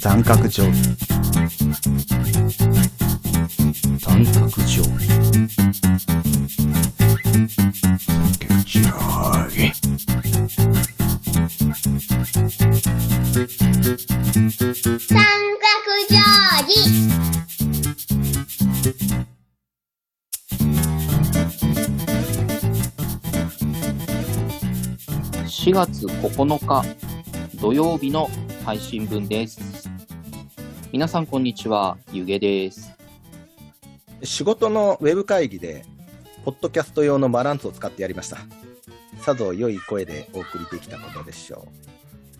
三角定規三角定規定規三角定規。4月9日土曜日の配信分です。皆さんこんにちは、ゆげです。仕事のウェブ会議で、ポッドキャスト用のバランスを使ってやりました。さぞ良い声でお送りできたことでしょ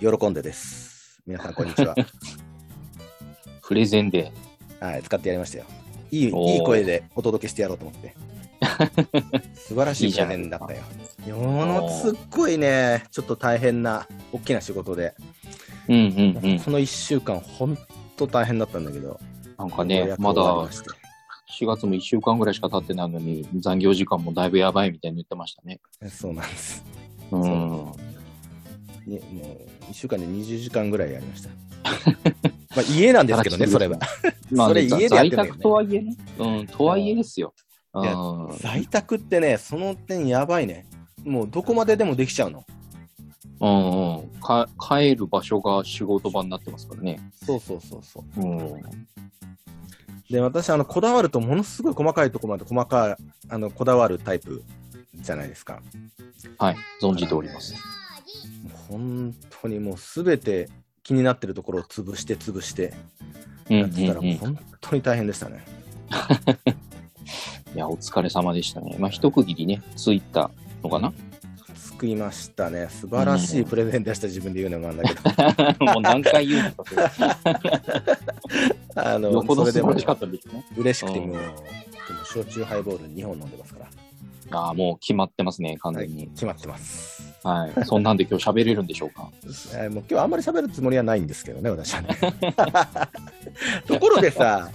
う。喜んでです。皆さん、こんにちは。プレゼンで。はい、使ってやりましたよ。いいいい声でお届けしてやろうと思って。素晴らしいプレないですかゼンだったよ。いやものすっごいね、ちょっと大変な、大きな仕事で、うんうんうん。この1週間、ほんと大変だったんだけど、なんかねまだ終わりして4月も1週間ぐらいしか経ってないのに、残業時間もだいぶやばいみたいに言ってましたね。そうなんです。うん。にもう1週間で20時間ぐらいやりました。まあ家なんですけどね、それは。まあ、それ家でやって在んだけどね宅とはいえね。うん、とはいえですよ。ういやん。在宅ってね、その点やばいね。もうどこまででもできちゃうの。うんうん。か帰る場所が仕事場になってますからね。そうそうそうそう。うん。で、私、あの、こだわるとものすごい細かいところまで細かい、あの、こだわるタイプじゃないですか。はい、存じております。本当にもうすべて気になってるところを潰して潰してうんやってたら、本当に大変でしたね。いや、お疲れ様でしたね。まあ、一区切りね、ついたのかな？作りましたね。素晴らしいプレゼンでした、自分で言うのもなんだけど。もう何回言うのか あの、よほどそれでも素晴らしかったんですね。嬉しくてうんもう、でも焼酎ハイボール2本飲んでますから。ああ、もう決まってますね、完はい、全に。決まってます。はい。そんなんで今日喋れるんでしょうか？えーもう今日あんまり喋るつもりはないんですけどね、私はね。ところでさ、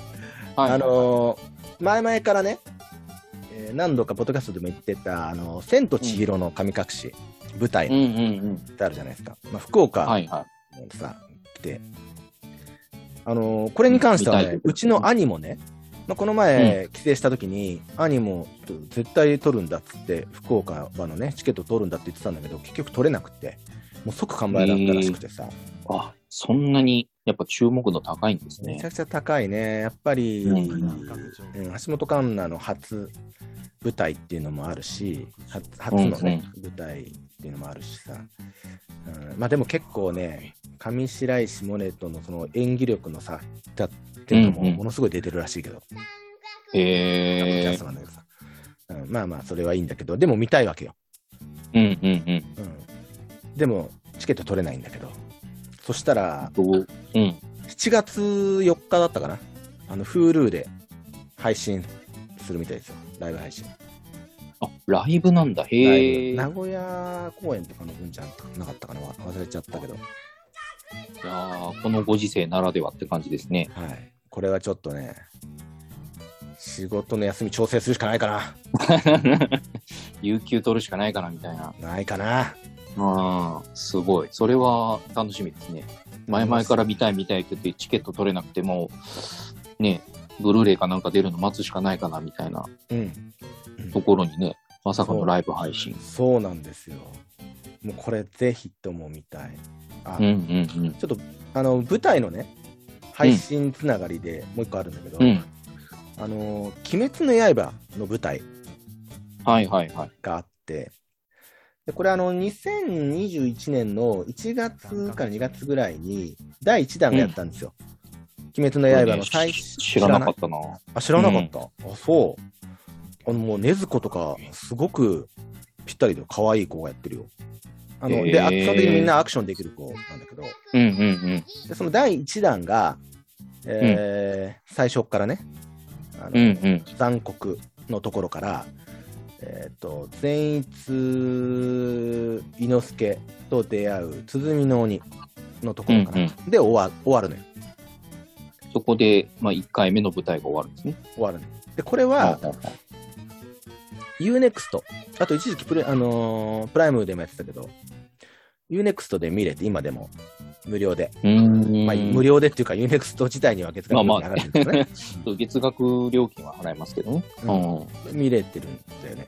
はい。あのー前々からね、えー何度かポッドキャストでも言ってた、あの千と千尋の神隠し、舞台っうん。うんうん。てあるじゃないですか。まあ、福岡はいはさ、来て、あのーこれに関してはねうちの兄もね、まあ、この前、帰省した時に、兄もちょっと絶対取るんだっつって、福岡はのね、チケット取るんだって言ってたんだけど、結局取れなくて、もう即完売だったらしくてさ、あ、そんなにやっぱ注目度高いんですねめちゃ。くちゃ高いね。やっぱり、うんうん橋本環奈の初舞台っていうのもあるし、は初のね、舞台っていうのもあるしさ。うんまあでも結構ね、上白石萌音とのその演技力の差だっていうのもうんうんものすごい出てるらしいけど、へえスト。なんだけどさ、うんまあまあそれはいいんだけど、でも見たいわけよ。うんうんうん。うん、でもチケット取れないんだけど、そしたらどう？うん。7月4日だったかな？あの Hulu で配信するみたいですよ。ライブ配信。あ、ライブなんだ。ラへえ。名古屋公演とかの分じゃなかったかな？わ忘れちゃったけど。やーこのご時世ならではって感じですね。はい。これはちょっとね、仕事の休み調整するしかないかな。有給取るしかないかなみたいな。ないかな。ああ、すごい。それは楽しみですね。前々から見たい見たいって言ってチケット取れなくても、ね、ブルーレイかなんか出るの待つしかないかなみたいなうん。ところにね、まさかのライブ配信。そうなんですよ。もうこれぜひとも見たい。あ、うんうんうん。ちょっと、あの、舞台のね、配信つながりでもう一個あるんだけど、うん。あの、鬼滅の刃の舞台はいはいはい。があって、でこれあの、2021年の1月から2月ぐらいに、第1弾がやったんですよ。鬼滅の刃の最初。知らなかったな。あ、知らなかった。あ、そう。あの、もう、禰豆子とか、すごくぴったりで、可愛い子がやってるよ。あの、で、へーあ基本的にみんなアクションできる子なんだけど、うんうんうん。でその第1弾が、えー最初からね、あのうんうん。残酷のところから、えっ、と、善逸伊之助と出会う鼓の鬼のところから、うんで終わ終わるのよ。そこで、まあ、1回目の舞台が終わるんですね。終わるのよ。で、これは、UNEXT、あと一時期プレ、あのープライムでもやってたけど、UNEXT で見れて、今でも無料で。まあ、無料でっていうか、 U-NEXT 自体には月額料金上がるんですけどね。月額料金は払いますけどね。ううんん。見れてるんだよね。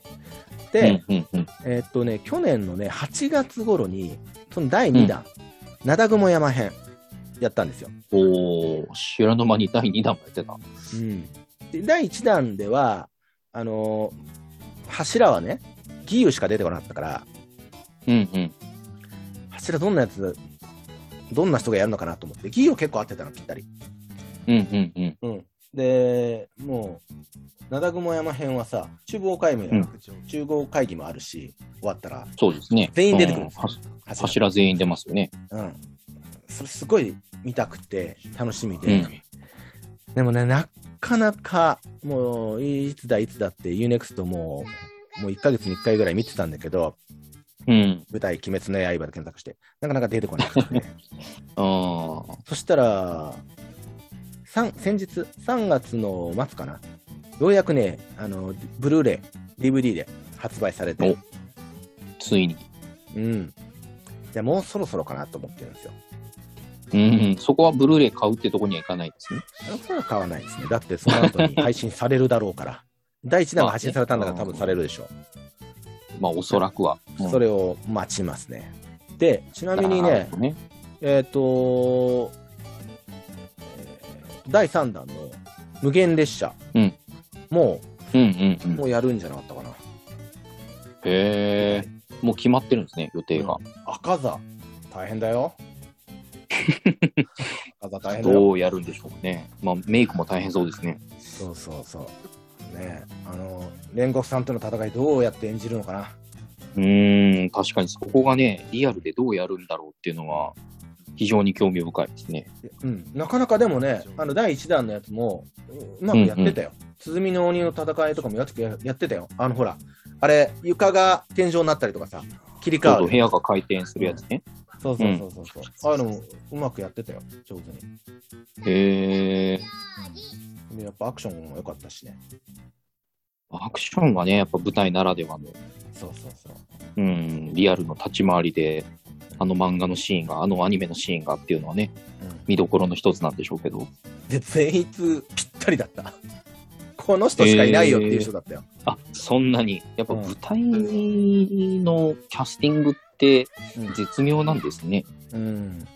で、うんうんうん、えーっとね、去年のね、8月頃に、その第2弾、灘雲山編、やったんですよ。おー、知らぬ間に第2弾もやってた。うん。で、第1弾では、あのー柱はね、義勇しか出てこなかったから、うんうん。柱どんなやつ、どんな人がやるのかなと思って、義勇結構合ってたの、ぴったり。うんうんうん。うん。で、もう、灘雲山編はさ、中央会議、うん中央会議もあるし、終わったら、そうですね。全員出てくるんですうんは柱柱全員出ますよね。うん。それすごい見たくて、楽しみで。うんでもね、なかなか、もう、いつだいつだって、UNEXT もう、もう1ヶ月に1回ぐらい見てたんだけど、うん。舞台、鬼滅の刃で検索して、なかなか出てこなくて、あーそしたら、先日、3月の末かな、ようやくね、あの、ブルーレイ、DVD で発売されて、ついに。うん。じゃもうそろそろかなと思ってるんですよ。うん。そこはブルーレイ買うってとこには行かないですね。それは買わないですね。だってその後に配信されるだろうから。第1弾が配信されたんだから多分されるでしょまあ、おそらくは。う。それを待ちますね。で、ちなみにねね。えっ、ー第3弾の無限列車、うんもうんうんうう、ん。もうやるんじゃなかったかな。へえ。もう決まってるんですね、予定が。赤座、大変だよ。赤座大変だよ。どうやるんでしょうね。まあ、メイクも大変そうですね。そうそうそう。ねあの、煉獄さんとの戦いどうやって演じるのかな。うーん、確かにそこがね、リアルでどうやるんだろうっていうのは、非常に興味深いですね。うん、なかなかでもね、あの第1弾のやつもううまくやってたよ。鼓の鬼の戦いとかもやってややってたよ。あのほら、あれ、床が天井になったりとかさ、切り替わる。部屋が回転するやつね。そうそうそうそうそう、ああいうのもうまくやってたよ、上手に。へえ。で、やっぱアクションも良かったしね。アクションはね、やっぱ舞台ならではの、そうそうそう。うん、リアルの立ち回りで、あの漫画のシーンが、あのアニメのシーンがっていうのはね、うん、見どころの一つなんでしょうけど。で、全員ぴったりだった。この人しかいないよっていう人だったよ。あ、そんなに。やっぱうん舞台のキャスティングってうん絶妙なんですね。うん。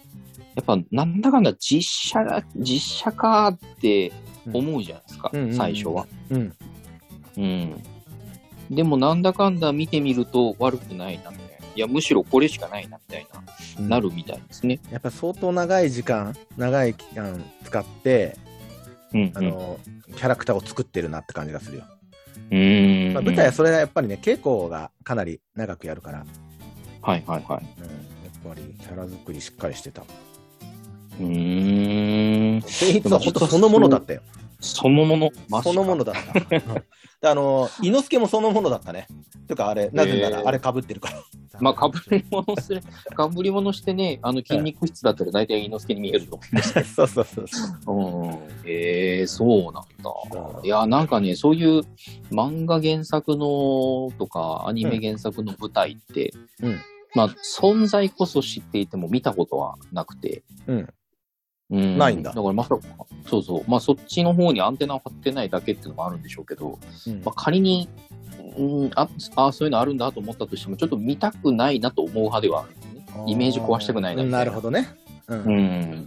やっぱなんだかんだ実写が、実写かって思うじゃないですか、うんうんうん最初は。うん。うん。でもなんだかんだ見てみると悪くないなみたいな。いや、むしろこれしかないなみたいな、なるみたいですね。やっぱ相当長い時間、長い期間使って、うん、うん。あの、キャラクターを作ってるなって感じがするよ。うーん。まあ、舞台はそれはやっぱりね、稽古がかなり長くやるから、うん、はいはいはい。やっぱりキャラ作りしっかりしてた。うーん。全員は本当そのものだったよ。そのもの。そのものだった。あの、伊之助もそのものだったね。というか、あれ、なぜならあれ被ってるから。まあ、かぶり物する、かぶり物してね、あの筋肉質だったら大体猪之助に見えると思うんですけそうそうそうそう。ど。うん。えー、そうなんだ。いや、なんかね、そういう漫画原作のとか、アニメ原作の舞台って、うんまあ、存在こそ知っていても見たことはなくて、うん。うん、ないんだだからまさか、そうそう、まあそっちの方にアンテナを張ってないだけっていうのもあるんでしょうけど、うんまあ、仮に、うん、ああ、そういうのあるんだと思ったとしても、ちょっと見たくないなと思う派ではあるね。イメージ壊したくないなみたいな。なるほどね。うん。う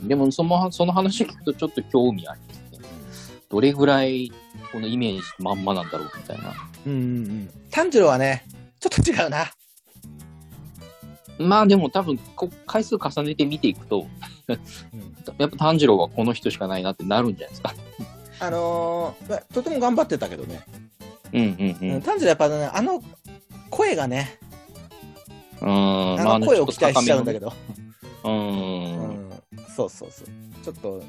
ん。でもその、その話聞くとちょっと興味ありますね。どれぐらい、このイメージまんまなんだろうみたいな。うんうんうん。炭治郎はね、ちょっと違うな。まあでも多分こ、回数重ねて見ていくと、やっぱ炭治郎はこの人しかないなってなるんじゃないですか。あのーまあとても頑張ってたけどね。うんうんうん。炭治郎やっぱね、あの声がね、うん、あの声を期待しちゃうんだけど。ど。う。うんん。そうそうそう。ちょっと、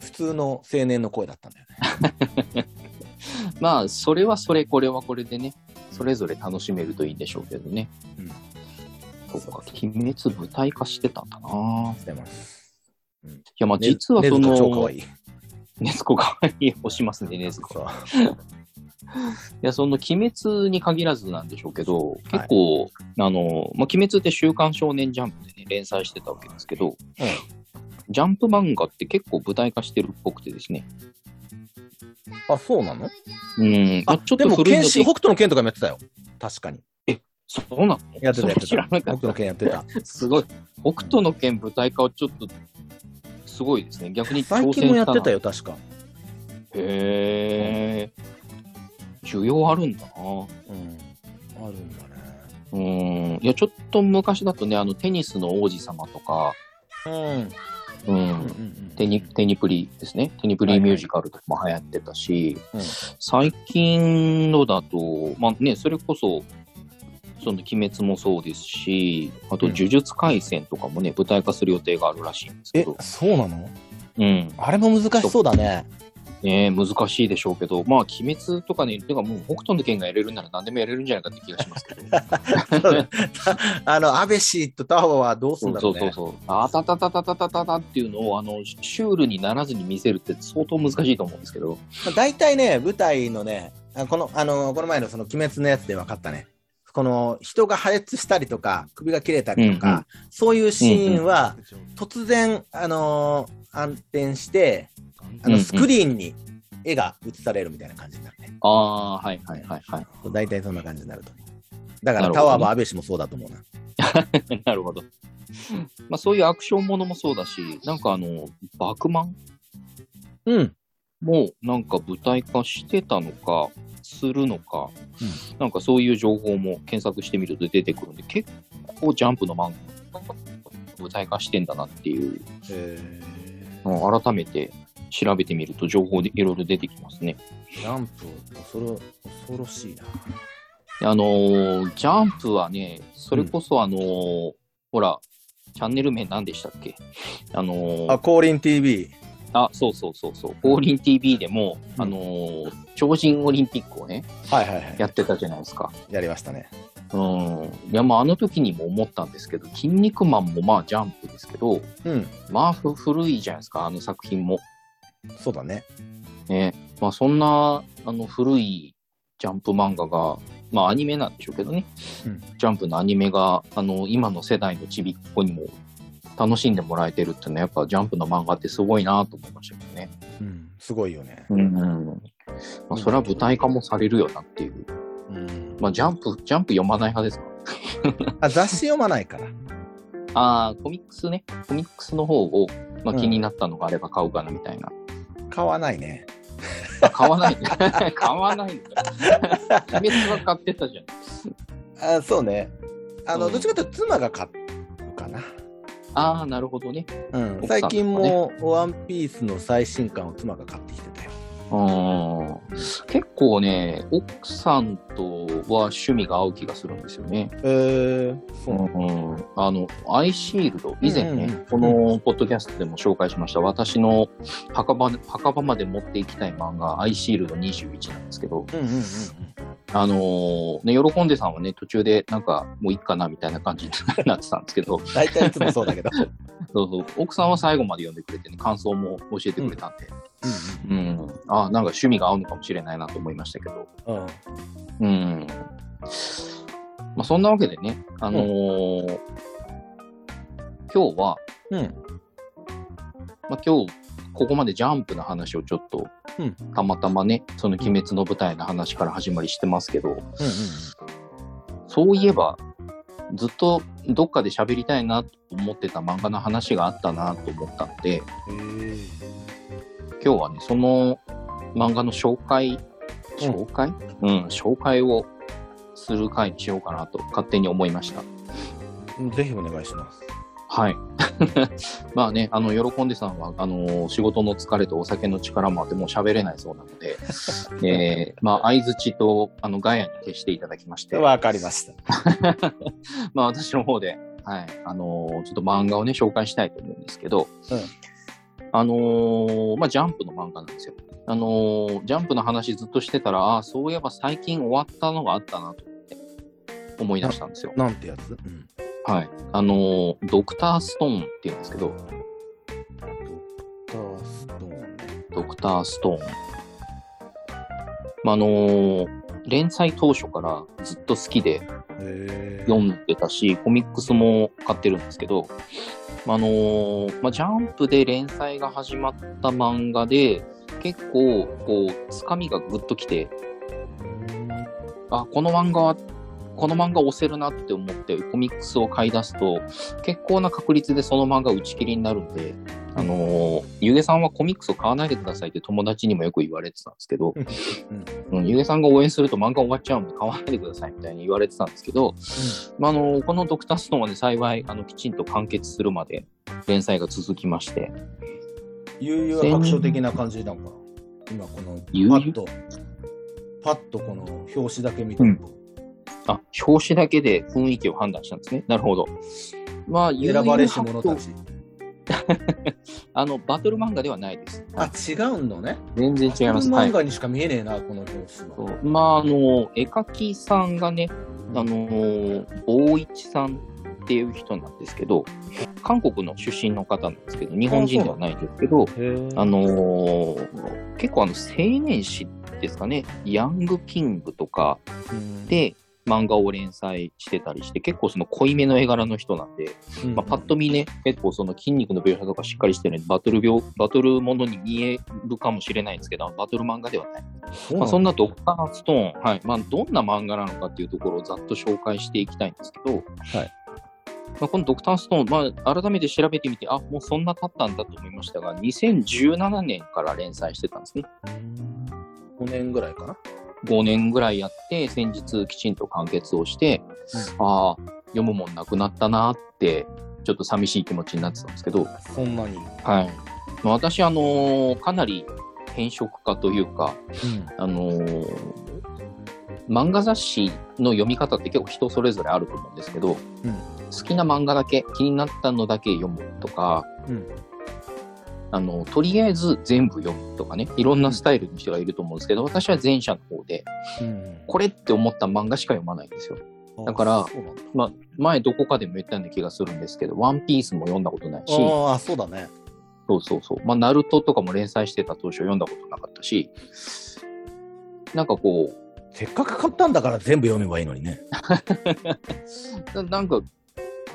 普通の青年の声だったんだよね。まあ、それはそれ、これはこれでね、それぞれ楽しめるといいんでしょうけどね。うんそっか、鬼滅舞台化してたんだな。してます。いや、まあ実はそねね超可の愛、い。ねずこかわいい、押しますね、ねずこ。そう。や、その鬼滅に限らずなんでしょうけど、結構、あの、まあ、鬼滅って週刊少年ジャンプでね、連載してたわけですけど、ジャンプ漫画って結構舞台化してるっぽくてですね。あ、そうなの？うん。まああ、ちょっでも、と古いので剣士、北斗の剣とかもやってたよ。確かに。そうなの？やってた、やってた。北斗のかった。剣やってた。すごい。北斗の剣舞台化はちょっと、すごいですね。逆に最近もやってたよ、確か。へえ。需要あるんだな。うん。あるんだね。うん。いや、ちょっと昔だとね、あの、テニスの王子様とか、うん。うんうんうんテニテニプリですね。テニプリミュージカルとかも流行ってたし、うん最近のだと、まあね、それこそ、その鬼滅もそうですし、あとうん呪術廻戦とかもね、舞台化する予定があるらしいんですけえど、、そうなの？うん。あれも難しそうだね。ね難しいでしょうけど、まあ、鬼滅とかね、てかもう北斗の剣がやれるなら何でもやれるんじゃないかって気がしますけど。あの、安倍氏とタワはどうすんだろううそうそうそう。あたたたたたたたたっていうのを、あの、シュールにならずに見せるって相当難しいと思うんですけど。まあ大体ね、舞台のね、あこの、あの、この前のその鬼滅のやつで分かったね。この人が破裂したりとか、首が切れたりとか、うんうんそういうシーンは、突然、あのー暗転して、あの、スクリーンに絵が映されるみたいな感じになるね。ああ、はいはいはいはい。大体そんな感じになると。だから、タワーも安倍氏もそうだと思うな。なるほど。まあそういうアクションものもそうだし、なんかあの、バクマン？うん。もなんか舞台化してたのか、するのか、うんなんかそういう情報も検索してみると出てくるんで、結構ジャンプの漫画舞台化してんだなっていう、うん改めて調べてみると情報でいろいろ出てきますね。ジャンプ、恐ろ恐ろしいな。あのージャンプはね、それこそあのーほら、チャンネル名何でしたっけ？あのーあ、降臨 TV。あ、そうそうそうそう。降臨 TV でも、うんあのー超人オリンピックをね、はいはいはい。やってたじゃないですか。やりましたね。うん。いや、まあ、あの時にも思ったんですけど、筋肉マンもまあ、ジャンプですけど、うん。まあ、ふ古いじゃないですか、あの作品も。そうだね。ね。まあ、そんな、あの、古いジャンプ漫画が、まあ、アニメなんでしょうけどね。うんジャンプのアニメが、あの、今の世代のちびっ子にも楽しんでもらえてるっていうのは、やっぱジャンプの漫画ってすごいなと思いましたけどね。うん。すごいよね。うん、うん。まあ、それは舞台化もされるよなっていう。うん。まあ、ジャンプ、ジャンプ読まない派ですか あ、雑誌読まないから。ああ、コミックスね。コミックスの方を、まあ、うん気になったのがあれば買うかなみたいな。買わないね。あ買わない。買わないんだ。鬼滅は買ってたじゃん。あ、そうね。あの、うんどっちかというと妻が買うかな。ああ、なるほどね。うん。ね最近もワンピースの最新刊を妻が買ってきてたよ。うん。結構ね、奥さんとは趣味が合う気がするんですよね。えー、そうん、あの、アイシールド、以前ね、うんうんうんこのポッドキャストでも紹介しました、私の墓場墓場まで持っていきたい漫画、アイシールド21なんですけど、うんうんうんあのーね、喜んでさんはね、途中でなんかもういいかなみたいな感じになってたんですけど、うん。大体いつもそうだけど。そうそう奥さんは最後まで読んでくれてね、感想も教えてくれたんで、うん、あなんか趣味が合うのかもしれないなと思いましたけど、うん。うん。うん。まあ、そんなわけでね、あのー今日は、うん。まあ、今日、ここまでジャンプの話をちょっと、うん。たまたまね、その鬼滅の舞台の話から始まりしてますけど、そういえば、ずっとどっかで喋りたいなと思ってた漫画の話があったなと思ったので、今日はね、その漫画の紹介、うん紹介？うん、紹介をする回にしようかなと勝手に思いました。ーぜひお願いします。はい。まあね、あの、喜んでさんは、あの、仕事の疲れとお酒の力もあって、もう喋れないそうなので、えー、まあ、相づちと、あの、ガヤに消していただきまして、わかりました。まあ、私の方で、はい、あのーちょっと漫画をね、紹介したいと思うんですけど、あのーまあ、ジャンプの漫画なんですよ。あのージャンプの話ずっとしてたら、ああ、そういえば最近終わったのがあったなと思って、思い出したんですよ。なんてやつ？うん。はい。あのードクターストーンっていうんですけど、ドクターストーンね。ドクターストーン。まああのー連載当初からずっと好きでへ読んでたし、コミックスも買ってるんですけど、あのーまあ、ジャンプで連載が始まった漫画で、結構、こう、つかみがぐっときて、あ、この漫画は、この漫画押せるなって思ってコミックスを買い出すと、結構な確率でその漫画打ち切りになるんで、あのーゆげさんはコミックスを買わないでくださいって友達にもよく言われてたんですけど、うん、ゆげさんが応援すると漫画終わっちゃうんで買わないでくださいみたいに言われてたんですけど、まあ、あのこのドクターストーンはね、幸いあのきちんと完結するまで連載が続きまして、悠々白書的な感じなんか？な。今このパッと、パッとこの表紙だけ見てると、あ、表紙だけで雰囲気を判断したんですね。なるほど。まあ、選ばれし者たち。あの、バトル漫画ではないです。あ、違うのね。全然違います。はい漫。画にしか見えねえな、この表紙そは。うまあ、あの、絵描きさんがね、あの、大一さんっていう人なんですけど、韓国の出身の方なんですけど、日本人ではないんですけど、あのー結構あの青年誌ですかね、ヤングキングとかで漫画を連載してたりして、結構その濃いめの絵柄の人なんで、まあ、パッと見ね、結構その筋肉の描写とかしっかりしてるんで、バトル描バトルものに見えるかもしれないんですけど、バトル漫画ではない。まあ、そんなドクターストーン、はいまあ、どんな漫画なのかっていうところをざっと紹介していきたいんですけど、はいまあ、このドクターストーン、まあ、改めて調べてみて、あもうそんな経ったんだと思いましたが、2017年から連載してたんですね。5年ぐらいかな。5年ぐらいやって、先日きちんと完結をして、ああ、読むもんなくなったなって、ちょっと寂しい気持ちになってたんですけど、そんなに？はい。まあ私、あのーかなり変色家というか、あのー漫画雑誌の読み方って結構人それぞれあると思うんですけど、うん。好きな漫画だけ、気になったのだけ読むとか、うんあの、とりあえず全部読むとかね、いろんなスタイルの人がいると思うんですけど、私は前者の方で、うんこれって思った漫画しか読まないんですよ。うんだからまあ、前どこかでも言ったような気がするんですけど、ワンピースも読んだことないし、ああ、そうだね。そうそうそう。まあ、ナルトとかも連載してた当初読んだことなかったし、なんかこう、せっかく買ったんだから全部読めばいいのにね。ななんか、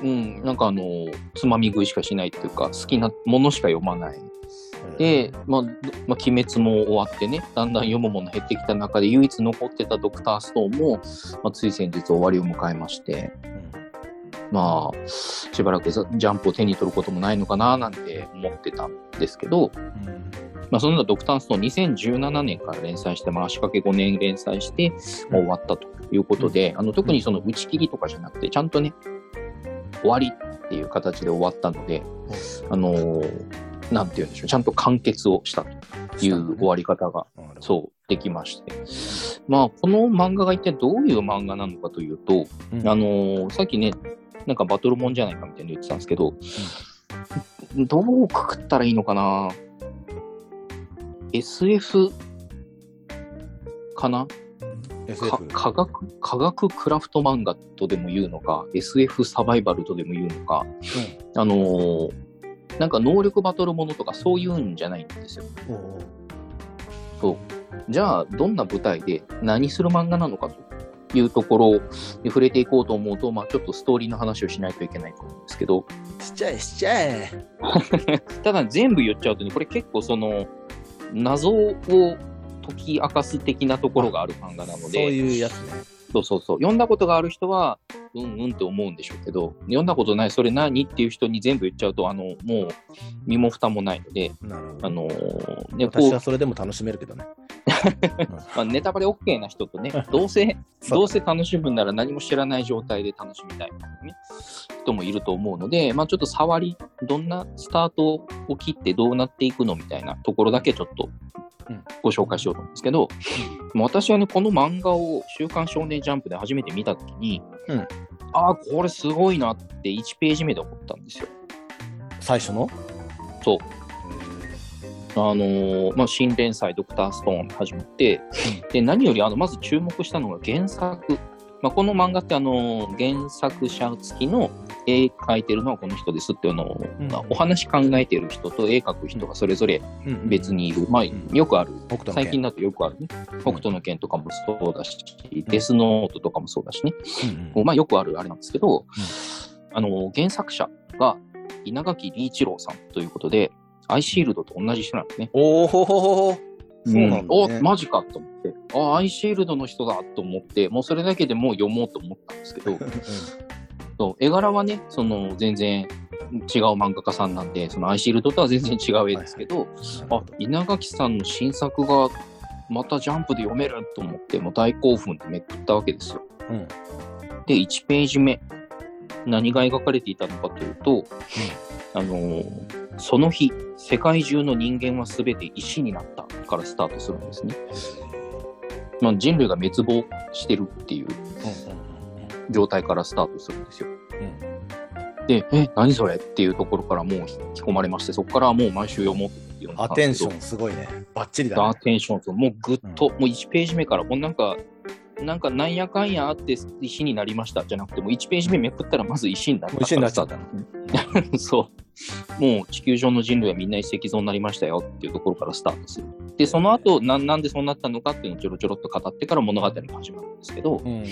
うん、なんかあの、つまみ食いしかしないっていうか、好きなものしか読まない。で、まあ、どまあ、鬼滅も終わってね、だんだん読むもの減ってきた中で、唯一残ってたドクターストーンも、まあ、つい先日終わりを迎えまして、まあ、しばらくザジャンプを手に取ることもないのかななんて思ってたんですけど、まあ、そのようなドクターストーン2017年から連載して、まあ、足掛け5年連載して、まあ終わったということで、あの特にその打ち切りとかじゃなくて、ちゃんとね、終わりっていう形で終わったので、あのーなんて言うんでしょう、ちゃんと完結をしたという終わり方が、うん。そう、できまして。まあ、この漫画が一体どういう漫画なのかというと、うんあのーさっきね、なんかバトルもんじゃないかみたいに言ってたんですけど、どうくくったらいいのかな ?SF かな？か SF。科学科学クラフト漫画とでも言うのか、SF サバイバルとでも言うのか、あのーなんか能力バトルものとかそういうんじゃないんですよ。そう。じゃあ、どんな舞台で何する漫画なのかというところに触れていこうと思うと、まあちょっとストーリーの話をしないといけないと思うんですけど、しちゃえ、しちゃえ。ただ全部言っちゃうとね、これ結構その、謎を解き明かす的なところがある漫画なのそうで、いうやつね。そうそうそう。読んだことがある人は、うんうんって思うんでしょうけど、読んだことない、それ何っていう人に全部言っちゃうと、あの、もう、身も蓋もないので。あのーね、私は、それでも楽しめるけどね。まあ、ネタバレ OK な人とね、どうせ、どうせ楽しむなら何も知らない状態で楽しみたいね、人もいると思うので、まあ、ちょっと触り、どんなスタートを切ってどうなっていくのみたいなところだけちょっとうん。ご紹介しようと思うんですけど、まあ私はね、この漫画を週刊少年ジャンプで初めて見たときに、うん。ああ、これすごいなって1ページ目で思ったんですよ。最初の？そう。あのーまあ、新連載ドクターストーン始まって、で、何よりあの、まず注目したのが原作。まあ、この漫画ってあのー原作者付きの絵描いてるのはこの人ですっていうのを、うんお話考えてる人と絵描く人がそれぞれ別にいる。まあ、んよくある。北斗の最近だとよくあるね。北斗の拳とかもそうだし、デスノートとかもそうだしね。うんまあ、よくあるあれなんですけど、あの、原作者が稲垣理一郎さんということで、アイシールドと同じ人なんですね。おおほほほほそうなんだね。お、マジかと思って、あ、アイシールドの人だと思って、もうそれだけでもう読もうと思ったんですけど、そう絵柄はね、その全然違う漫画家さんなんで、そのアイシールドとは全然違う絵ですけど、あ、稲垣さんの新作がまたジャンプで読めると思って、もう大興奮でめくったわけですよ。うん。で、1ページ目、何が描かれていたのかというと、あのーその日、世界中の人間は全て石になったからスタートするんですね。まあ、人類が滅亡してるっていう状態からスタートするんですよ。で、え、何それっていうところからもう引き込まれまして、そこからはもう毎週読もうって読んだアテンションすごいね。バッチリだアね。テンションと、もうぐっと、もう1ページ目から、もうなんか、なんかなんやかんやあって石になりましたじゃなくて、もう1ページ目めくったらまず石になった石になっちゃったた。そう。もう地球上の人類はみんな一石像になりましたよっていうところからスタートする。で、その後、ななんでそうなったのかっていうのをちょろちょろっと語ってから物語が始まるんですけど、うん。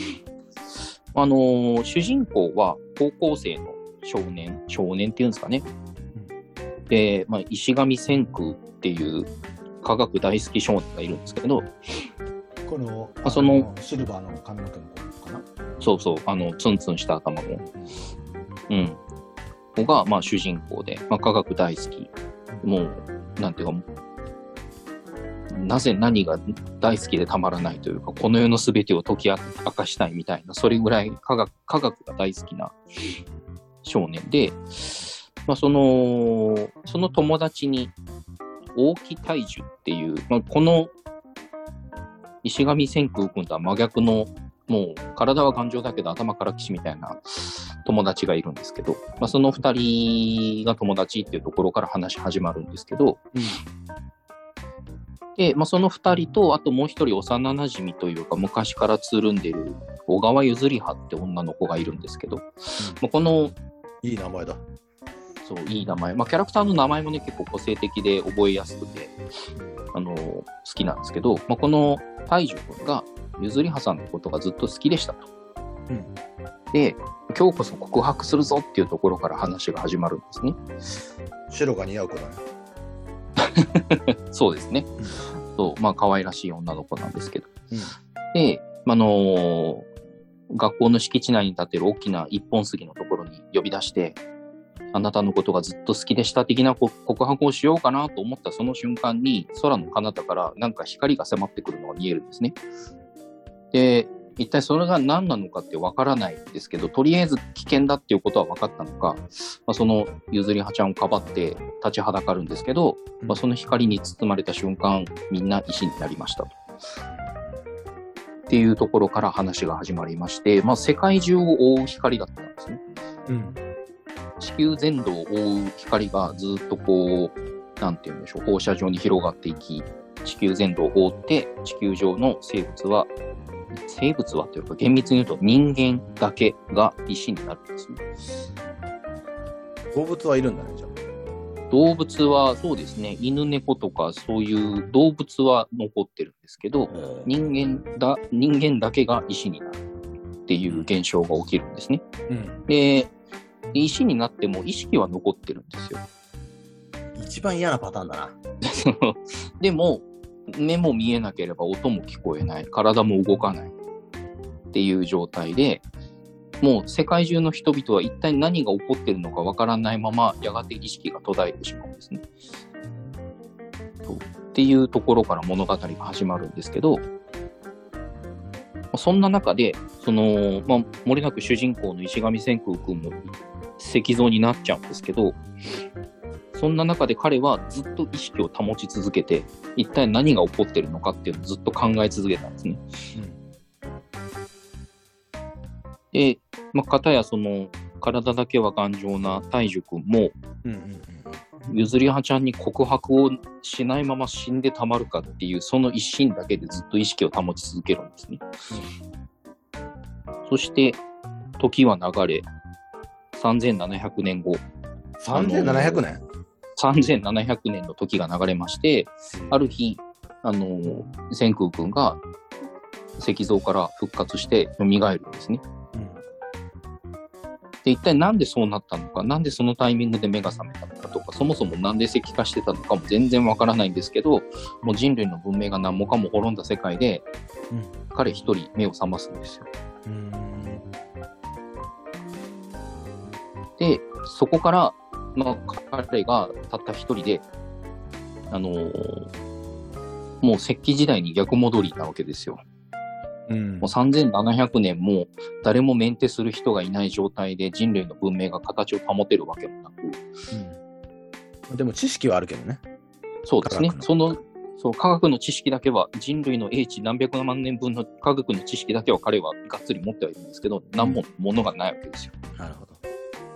あのー主人公は高校生の少年、少年っていうんですかね。で、まあ、石上千空っていう科学大好き少年がいるんですけど、この、あそのシルバーの髪の毛の子かな？そうそう、あの、ツンツンした頭の、うん、子が、まあ、主人公で、まあ、科学大好き。もう、なんていうか、なぜ何が大好きでたまらないというか、この世の全てを解き明かしたいみたいな、それぐらい科学科学が大好きな少年で、まあ、その、その友達に、大木大樹っていう、まあ、この石上千空君とは真逆のもう体は頑丈だけど頭から騎士みたいな友達がいるんですけど、まあ、その二人が友達っていうところから話始まるんですけど、で、まあ、その二人と、あともう一人幼馴染というか昔からつるんでる小川ゆずりはって女の子がいるんですけど、まあ、このいい名前だ。そう、いい名前。まあ、キャラクターの名前もね、結構個性的で覚えやすくて、あの好きなんですけど、まあ、この大樹君が、ゆずりはさんのことがずっと好きでしたと。うんで、今日こそ告白するぞっていうところから話が始まるんですね。白が似合う子だね。そうですね。そう、まあ、可愛らしい女の子なんですけど。うんで、あのー学校の敷地内に建てる大きな一本杉のところに呼び出して、あなたのことがずっと好きでした的なこ告白をしようかなと思ったその瞬間に、空の彼方からなんか光が迫ってくるのが見えるんですね。で、一体それが何なのかってわからないんですけど、とりあえず危険だっていうことは分かったのか、まあ、そのゆずりはちゃんをかばって立ちはだかるんですけど、まあ、その光に包まれた瞬間、みんな石になりましたと。っていうところから話が始まりまして、まあ、世界中を覆う光だったんですね。うん。地球全土を覆う光がずっとこう、なんて言うんでしょう、放射状に広がっていき、地球全土を覆って、地球上の生物は、生物はというか厳密に言うと人間だけが石になるんですね。動物はいるんだね、じゃあ。動物はそうですね、犬猫とかそういう動物は残ってるんですけど、人間だ、人間だけが石になるっていう現象が起きるんですね。うん。で、石になっても意識は残ってるんですよ。一番嫌なパターンだな。でも、目も見えなければ音も聞こえない、体も動かないっていう状態で、もう世界中の人々は一体何が起こってるのかわからないまま、やがて意識が途絶えてしまうんですね。っていうところから物語が始まるんですけど、まあそんな中で、その、まあ、漏れなく主人公の石上千空君も石像になっちゃうんですけど、そんな中で彼はずっと意識を保ち続けて、一体何が起こってるのかっていうのをずっと考え続けたんですね。で、まあ、片やその、体だけは頑丈な大樹君も、うんうんうん。ゆずりはちゃんに告白をしないまま死んでたまるかっていう、その一心だけでずっと意識を保ち続けるんですね。そして、時は流れ、3700年後、3700年3700年の時が流れまして、ある日、あの、千空君が石像から復活して蘇るんですね。うん。で、一体なんでそうなったのか、なんでそのタイミングで目が覚めたのかとか、そもそもなんで石化してたのかも全然わからないんですけど、もう人類の文明が何もかも滅んだ世界で、うん。彼一人目を覚ますんですよ。うんそこから、まあ、彼がたった一人で、あのーもう石器時代に逆戻りなわけですよ。うんもう3700年も誰もメンテする人がいない状態で人類の文明が形を保てるわけもなく、うんでも知識はあるけどね。そうですねその、そう、科学の知識だけは、人類の英知何百万年分の科学の知識だけは彼はがっつり持ってはいるんですけど、何も物がないわけですよ。なるほど。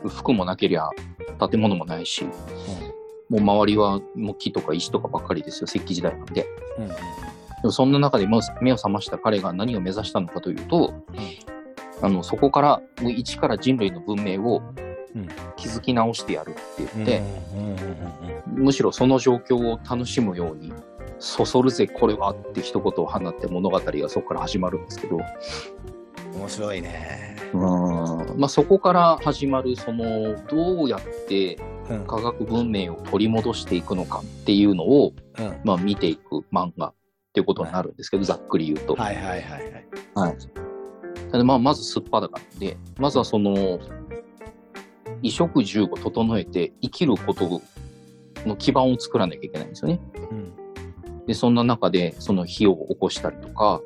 服もなけりゃ、建物もないし、もう周りはもう木とか石とかばっかりですよ、石器時代なんで。うんうん。でもそんな中で目を覚ました彼が何を目指したのかというと、あのそこからもう一から人類の文明をうん。築き直してやるって言って、うんうんうんうんむしろその状況を楽しむように、そそるぜこれはって一言を放って物語がそこから始まるんですけど、うん面白いね。まあ、そこから始まるそのどうやってうん科学文明を取り戻していくのかっていうのを、うんまあ、見ていく漫画っていうことになるんですけど、ざっくり言うと。はいはいはいはい。はい。まあ、まずすっぱだからで、まずはその、衣食住を整えて生きることの基盤を作らなきゃいけないんですよね。うんで、そんな中で、その火を起こしたりとか、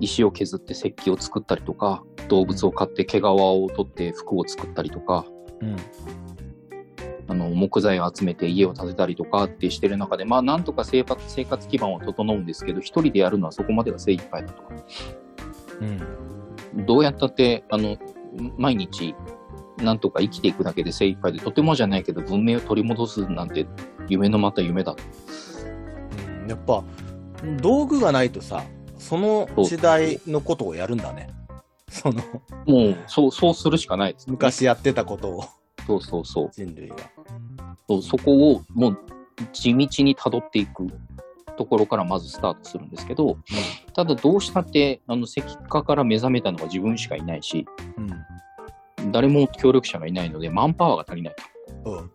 石を削って石器を作ったりとか、動物を飼って毛皮を取って服を作ったりとか、うんあの木材を集めて家を建てたりとかってしてる中で、まあ、なんとか生活生活基盤は整うんですけど、一人でやるのはそこまでが精一杯だと。うんどうやったって、あの、毎日、なんとか生きていくだけで精一杯で、とてもじゃないけど、文明を取り戻すなんて、夢のまた夢だと。うんやっぱ道具がないとさその時代のことをやるんだね。そのもう、そう、そうするしかないです、ね。昔やってたことを。そうそうそう。人類がそうそこを、もう、地道に辿っていくところからまずスタートするんですけど、ただどうしたって、あの、石化から目覚めたのは自分しかいないし、うん。誰も協力者がいないので、マンパワーが足りない。と。うん。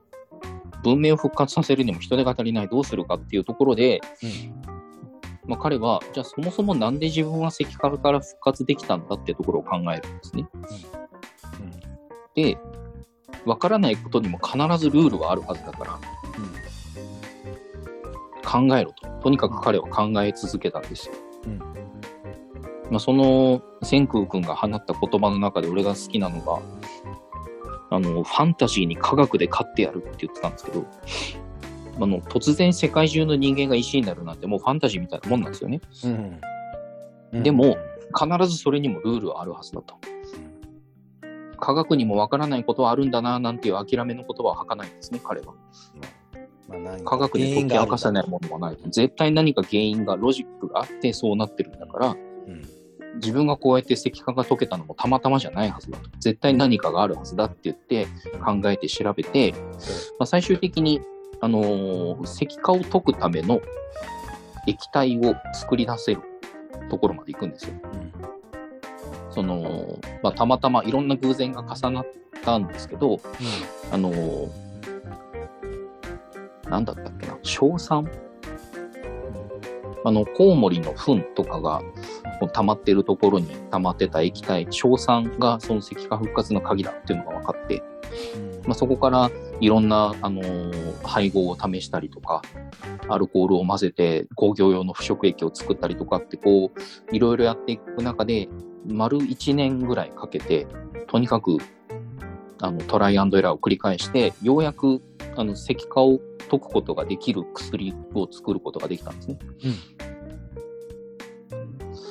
文明を復活させるにも人手が足りない、どうするかっていうところで、まあ、彼は、じゃあそもそもなんで自分は石化から復活できたんだってところを考えるんですね。うんで、わからないことにも必ずルールはあるはずだから、考えろと。とにかく彼は考え続けたんですよ。うんまあ、その千空君が放った言葉の中で俺が好きなのが、あの、ファンタジーに科学で勝ってやるって言ってたんですけど、あの、突然世界中の人間が石になるなんてもうファンタジーみたいなもんなんですよね。うんうんでも必ずそれにもルールはあるはずだと。科学にもわからないことはあるんだななんていう諦めの言葉は吐かないんですね、彼は。まあ科学で解き明かせないものはない。絶対何か原因が、ロジックがあってそうなってるんだから、うん自分がこうやって石化が解けたのもたまたまじゃないはずだと。絶対何かがあるはずだって言って考えて調べて、まあ、最終的に、あのー石化を解くための液体を作り出せるところまで行くんですよ。その、まあ、たまたまいろんな偶然が重なったんですけど、あのーなんだったっけな、硝酸？あの、コウモリの糞とかが溜まってるところに溜まってた液体、硝酸がその石化復活の鍵だっていうのが分かって、まあ、そこからいろんな、あのー配合を試したりとか、アルコールを混ぜて工業用の腐食液を作ったりとかって、こう、いろいろやっていく中で、丸1年ぐらいかけて、とにかく、あの、トライアンドエラーを繰り返して、ようやく、あの、石化を解くことができる薬を作ることができたんですね。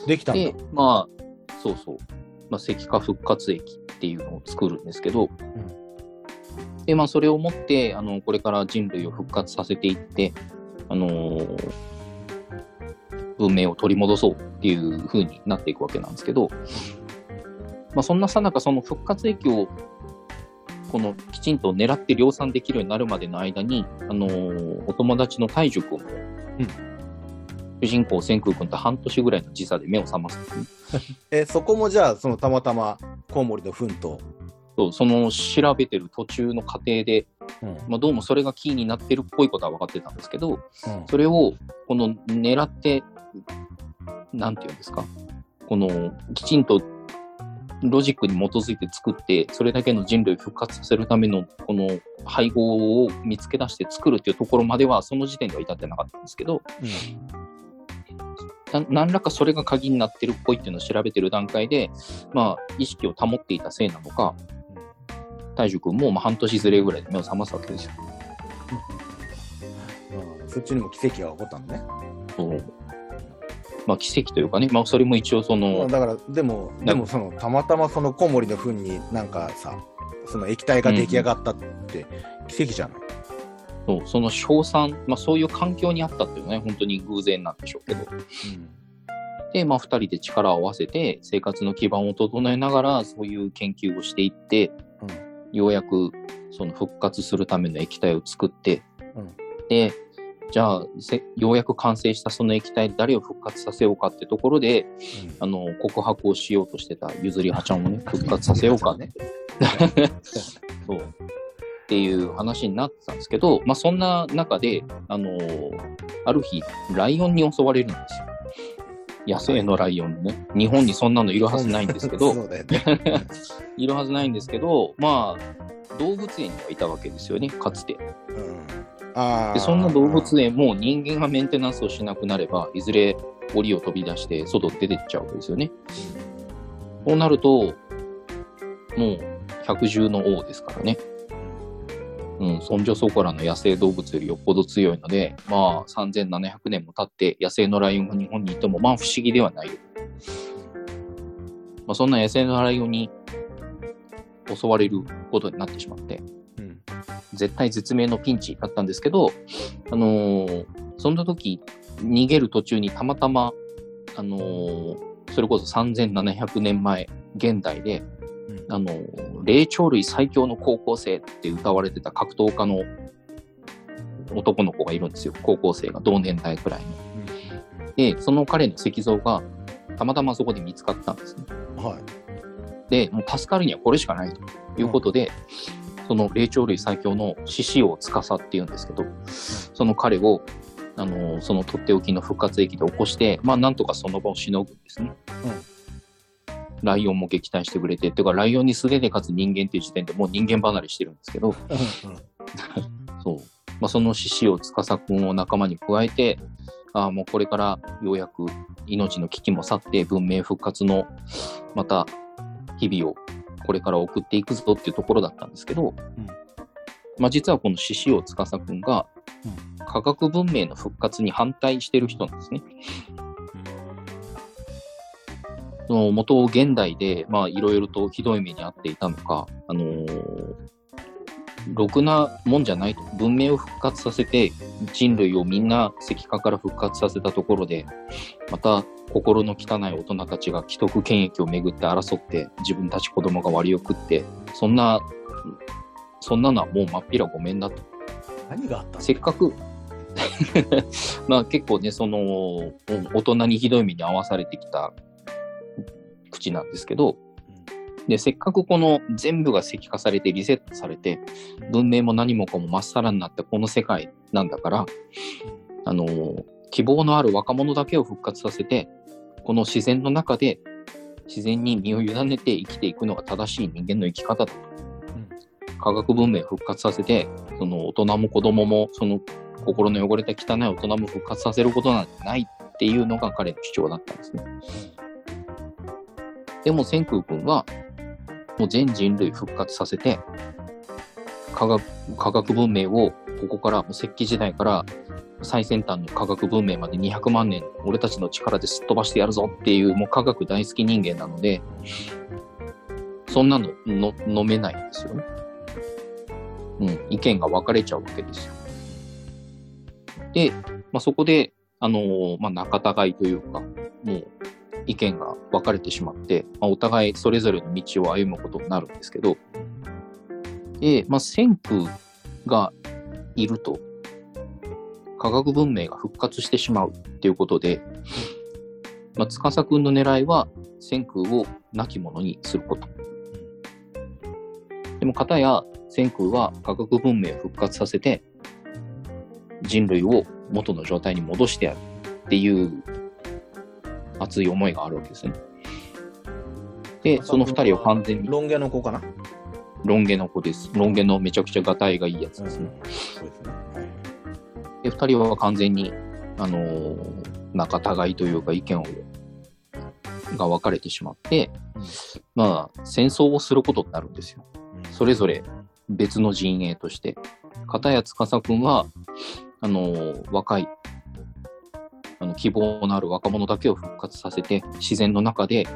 できたんだ。で、まあ、そうそう、まあ、石化復活液っていうのを作るんですけど、で、まあ、それをもって、あの、これから人類を復活させていって、あのー文明を取り戻そうっていう風になっていくわけなんですけど、ままあ、そんなさなかその復活駅をこのきちんと狙って量産できるようになるまでの間に、あのーお友達の大樹君も、主人公千空君と半年ぐらいの時差で目を覚ますね え、そこもじゃあ、そのたまたまコウモリの糞と。そうその調べてる途中の過程で、うん。まあ、どうもそれがキーになってるっぽいことは分かってたんですけど、うんそれをこの狙って、なんていうんですか、このきちんとロジックに基づいて作って、それだけの人類を復活させるためのこの配合を見つけ出して作るっていうところまでは、その時点では至ってなかったんですけど、な何らかそれが鍵になってるっぽいっていうのを調べてる段階で、まあ、意識を保っていたせいなのか、大樹君もまあ半年ずれぐらいで目を覚ますわけですよ。うんそっちにも奇跡が起こったのね。そうまあ、奇跡というかね、まあ、それも一応その、まあだから、でも、でもその、たまたまそのコウモリの糞になんかさ、その液体が出来上がったって奇跡じゃない、そうその賞賛、まあ、そういう環境にあったっていうのはね、本当に偶然なんでしょうけど。で、まあ、2人で力を合わせて、生活の基盤を整えながら、そういう研究をしていって、ようやくその復活するための液体を作って、うんで、じゃあせ、ようやく完成したその液体で誰を復活させようかってところで、あの告白をしようとしてたゆずりはちゃんをね、復活させようかね。そうっていう話になってたんですけど、まあ、そんな中で、あのーある日、ライオンに襲われるんですよ。野生のライオンね。日本にそんなのいるはずないんですけど、ね。いるはずないんですけど、まあ、動物園にはいたわけですよね、かつて。うんでそんな動物園も人間がメンテナンスをしなくなれば、いずれ檻を飛び出して外出てっちゃうわけですよね。そうなると、もう百獣の王ですからね。うん、そんじょそこらの野生動物よりよっぽど強いので、まあ3700年も経って野生のライオンが日本にいても、まあ不思議ではないよ。まあそんな野生のライオンに襲われることになってしまって、うん絶対絶命のピンチだったんですけど、あのーそんな時、逃げる途中にたまたま、あのーそれこそ3700年前、現代で、あのー霊長類最強の高校生って歌われてた格闘家の男の子がいるんですよ。高校生が同年代くらいの。で、その彼の石像がたまたまそこで見つかったんですね。はい。で、もう助かるにはこれしかないということで、その霊長類最強の獅子王司っていうんですけど、その彼を、あのそのとっておきの復活駅で起こして、まあ、なんとかその場をしのぐんですね。ライオンも撃退してくれて、っていうか、ライオンに素手で勝つ人間っていう時点でもう人間離れしてるんですけど、そう。まあ、その獅子王司君を仲間に加えて、ああ、もうこれからようやく命の危機も去って文明復活のまた日々をこれから送っていくぞっていうところだったんですけど、まあ、実はこの獅子王司君が科学文明の復活に反対してる人なんですね。その元現代で、まあ、いろいろとひどい目に遭っていたのか、あのーろくなもんじゃないと。文明を復活させて、人類をみんな石化から復活させたところで、また心の汚い大人たちが既得権益をめぐって争って、自分たち子供が割を食って、そんな、そんなのはもうまっぴらごめんだと。何があったの？せっかく、まあ結構ね、その、うん大人にひどい目に遭わされてきた口なんですけど、で、せっかくこの全部が石化されてリセットされて、文明も何もかもまっさらになったこの世界なんだから、あの、希望のある若者だけを復活させて、この自然の中で自然に身を委ねて生きていくのが正しい人間の生き方だと。科学文明を復活させて、その大人も子供も、その心の汚れた汚い大人も復活させることなんてないっていうのが彼の主張だったんですね。でも千空君は、もう全人類復活させて、科学科学文明をここから、もう石器時代から最先端の科学文明まで200万年、俺たちの力ですっ飛ばしてやるぞっていう、もう科学大好き人間なので、そんなのの飲めないんですよね。うん、意見が分かれちゃうわけですよ。で、まあ、そこで、あのーまあ、仲違いというか、もう意見が分かれてしまって、まあ、お互いそれぞれの道を歩むことになるんですけど、で、まあ、先空がいると、科学文明が復活してしまうっていうことで、まあ、司くんの狙いは先空を亡き者にすること。でも、片や先空は科学文明を復活させて、人類を元の状態に戻してやるっていう熱い思いがあるわけですね。で、その二人は完全にロン毛の子かな？ロン毛の子です。ロン毛のめちゃくちゃガタイがいいやつですね。そうですね。はいで、二人は完全に、あのー仲違いというか意見を、が分かれてしまって、うんまあ、戦争をすることになるんですよ。それぞれ別の陣営として。片や司くんは、あのー若い、あの希望のある若者だけを復活させて、自然の中で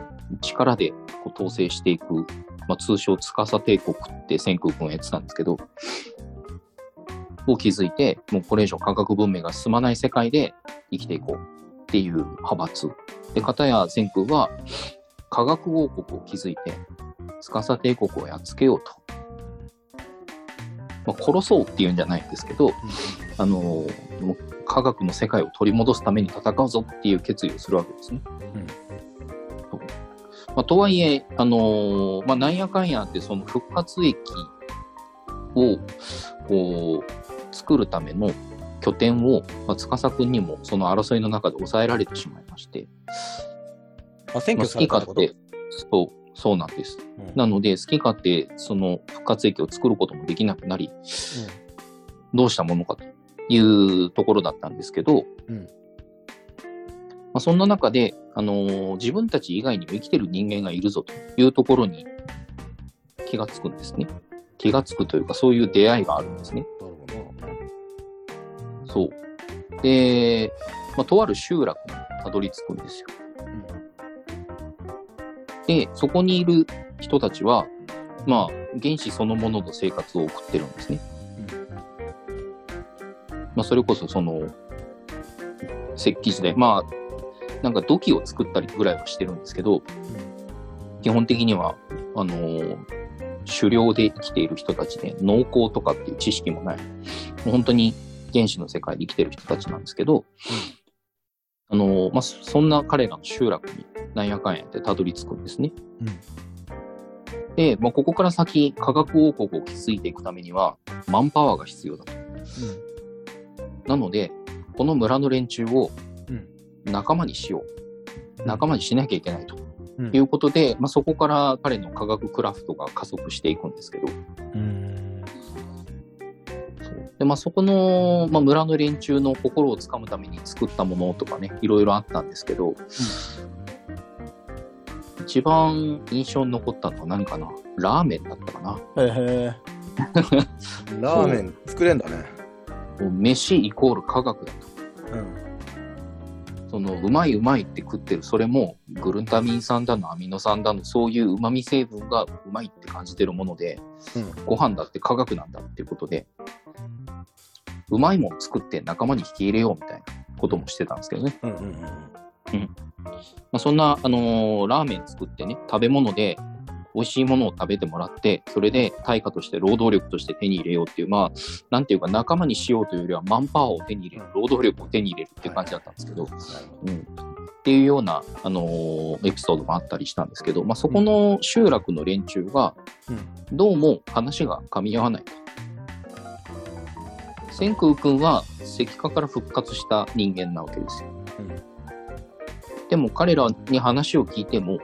力でこう統制していく、まあ、通称司帝国って千空君はやってたんですけど、を築いて、もうこれ以上科学文明が進まない世界で生きていこうっていう派閥。で、片や千空は科学王国を築いて、司帝国をやっつけようと。まあ、殺そうっていうんじゃないんですけど、あのもう科学の世界を取り戻すために戦うぞっていう決意をするわけですね。うん。まあ、とはいえ、あのまあ、なんやかんやってその復活駅をこう作るための拠点を、まあ、司君にもその争いの中で抑えられてしまいまして、あ、選まあ、挙されたってこと？そうそうなんです。うん。なので、好き勝手その復活駅を作ることもできなくなり、どうしたものかというところだったんですけど、うんまあ、そんな中で、あのー自分たち以外にも生きてる人間がいるぞというところに気がつくんですね。気がつくというか、そういう出会いがあるんですね。なるほど。そう。で、まあ、とある集落にたどり着くんですよ。で、そこにいる人たちは、まあ、原子そのものの生活を送ってるんですね。まあ、それこそその、石器時代、まあ、なんか土器を作ったりぐらいはしてるんですけど、基本的には、あのー狩猟で生きている人たちで、農耕とかっていう知識もない、もう本当に原始の世界で生きてる人たちなんですけど、あのーまあ、そそんな彼らの集落になんやかんやってたどり着くんですね。で、まあ、ここから先、科学王国を築いていくためには、マンパワーが必要だと。なので、この村の連中をうん仲間にしよう。仲間にしなきゃいけないとうんいうことで、まあ、そこから彼の科学クラフトが加速していくんですけど、うん。でまあ、そこの、まあ、村の連中の心をつかむために作ったものとかね、いろいろあったんですけど、一番印象に残ったのは何かな？ラーメンだったかな？へえ。ラーメン作れんだね。もう飯イコール科学だと。うん。そのうまいうまいって食ってるそれもグルタミン酸だのアミノ酸だのそういううまみ成分がうまいって感じてるものでうん。ご飯だって科学なんだっていうことでうまいもん作って仲間に引き入れようみたいなこともしてたんですけどね、うんうんうん。まあ、そんな、あのーラーメン作ってね食べ物で美味しいものを食べてもらってそれで対価として労働力として手に入れようっていうまあなんていうか仲間にしようというよりはマンパワーを手に入れる労働力を手に入れるっていう感じだったんですけど、うん、っていうような、あのーエピソードもあったりしたんですけど、まあ、そこの集落の連中が、どうも話が噛み合わないと。千空君は石化から復活した人間なわけですよ。でも彼らに話を聞いても、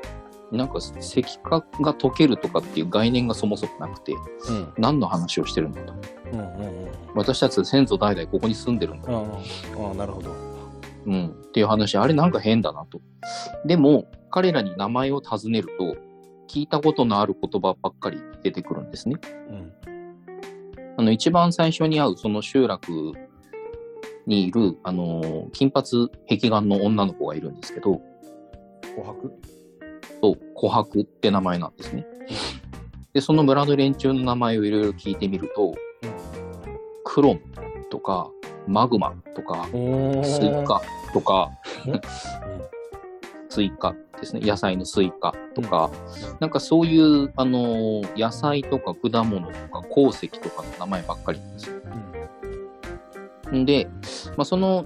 なんか石化が解けるとかっていう概念がそもそもなくて、うん。何の話をしてるんだと。うんうんうん。私たち先祖代々ここに住んでるんだああ、なるほど。うん、っていう話、あれなんか変だなと。でも、彼らに名前を尋ねると、聞いたことのある言葉ばっかり出てくるんですね。うん。あの、一番最初に会うその集落にいる、あのー金髪碧眼の女の子がいるんですけど、琥珀？そう、琥珀って名前なんですね。で、その村の連中の名前をいろいろ聞いてみると、クロムとか、マグマとか、おスイカとかうん、スイカですね。野菜のスイカとか、なんかそういう、あのー野菜とか果物とか鉱石とかの名前ばっかりなんですよ。んで、まあ、その、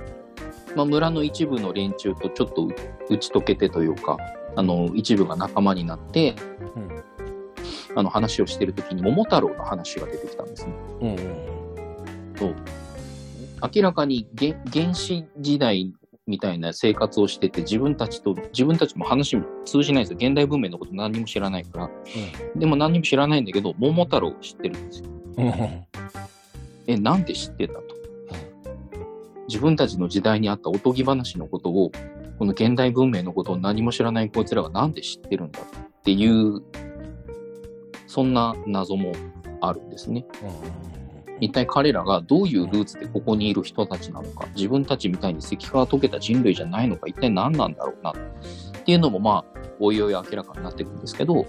まあ、村の一部の連中とちょっと打ち解けてというか、あの、一部が仲間になって、うん。あの話をしてるときに桃太郎の話が出てきたんですね。うんうんそう。明らかにげ原始時代みたいな生活をしてて自分たちと自分たちも話も通じないんですよ。現代文明のこと何にも知らないから。でも何にも知らないんだけど桃太郎を知ってるんですよ。うん。うんえなんで知ってたと。自分たちの時代にあったおとぎ話のことをこの現代文明のことを何も知らないこいつらがなんで知ってるんだっていうそんな謎もあるんですね。一体彼らがどういうルーツでここにいる人たちなのか、自分たちみたいに石化が溶けた人類じゃないのか、一体何なんだろうなっていうのも、まあ、おいおい明らかになっていくんですけど、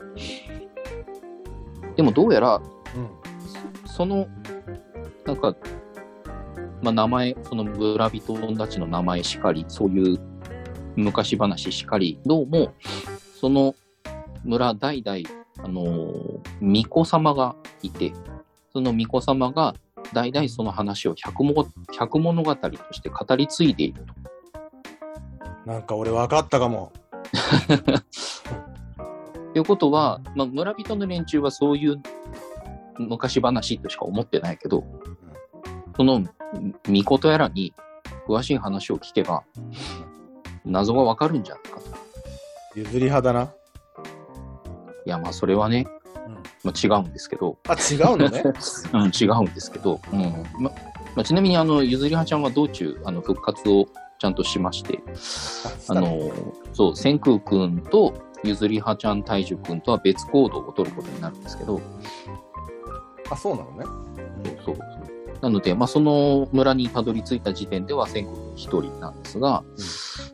でもどうやら、そその、なんか、まあ、名前、その村人たちの名前しかり、そういう昔話しかり、どうも、その村代々、あのー巫女様がいて、その巫女様が代々その話を百も百物語として語り継いでいると。なんか俺分かったかも。ということは、まあ、村人の連中はそういう昔話としか思ってないけど、その巫女とやらに詳しい話を聞けば、謎がわかるんじゃないか。と。譲り派だな。いや、まあそれはね、まあ、違うんですけど、あ、違うのね？うん、違うんですけど、うん。ままあ、ちなみにあのゆずりはちゃんは道中あの復活をちゃんとしまして、あのそう千空くんとゆずりはちゃん大樹くんとは別行動を取ることになるんですけど、あ、そうなのね。そうそうなので、まあ、その村にたどり着いた時点では千空くん一人なんですが、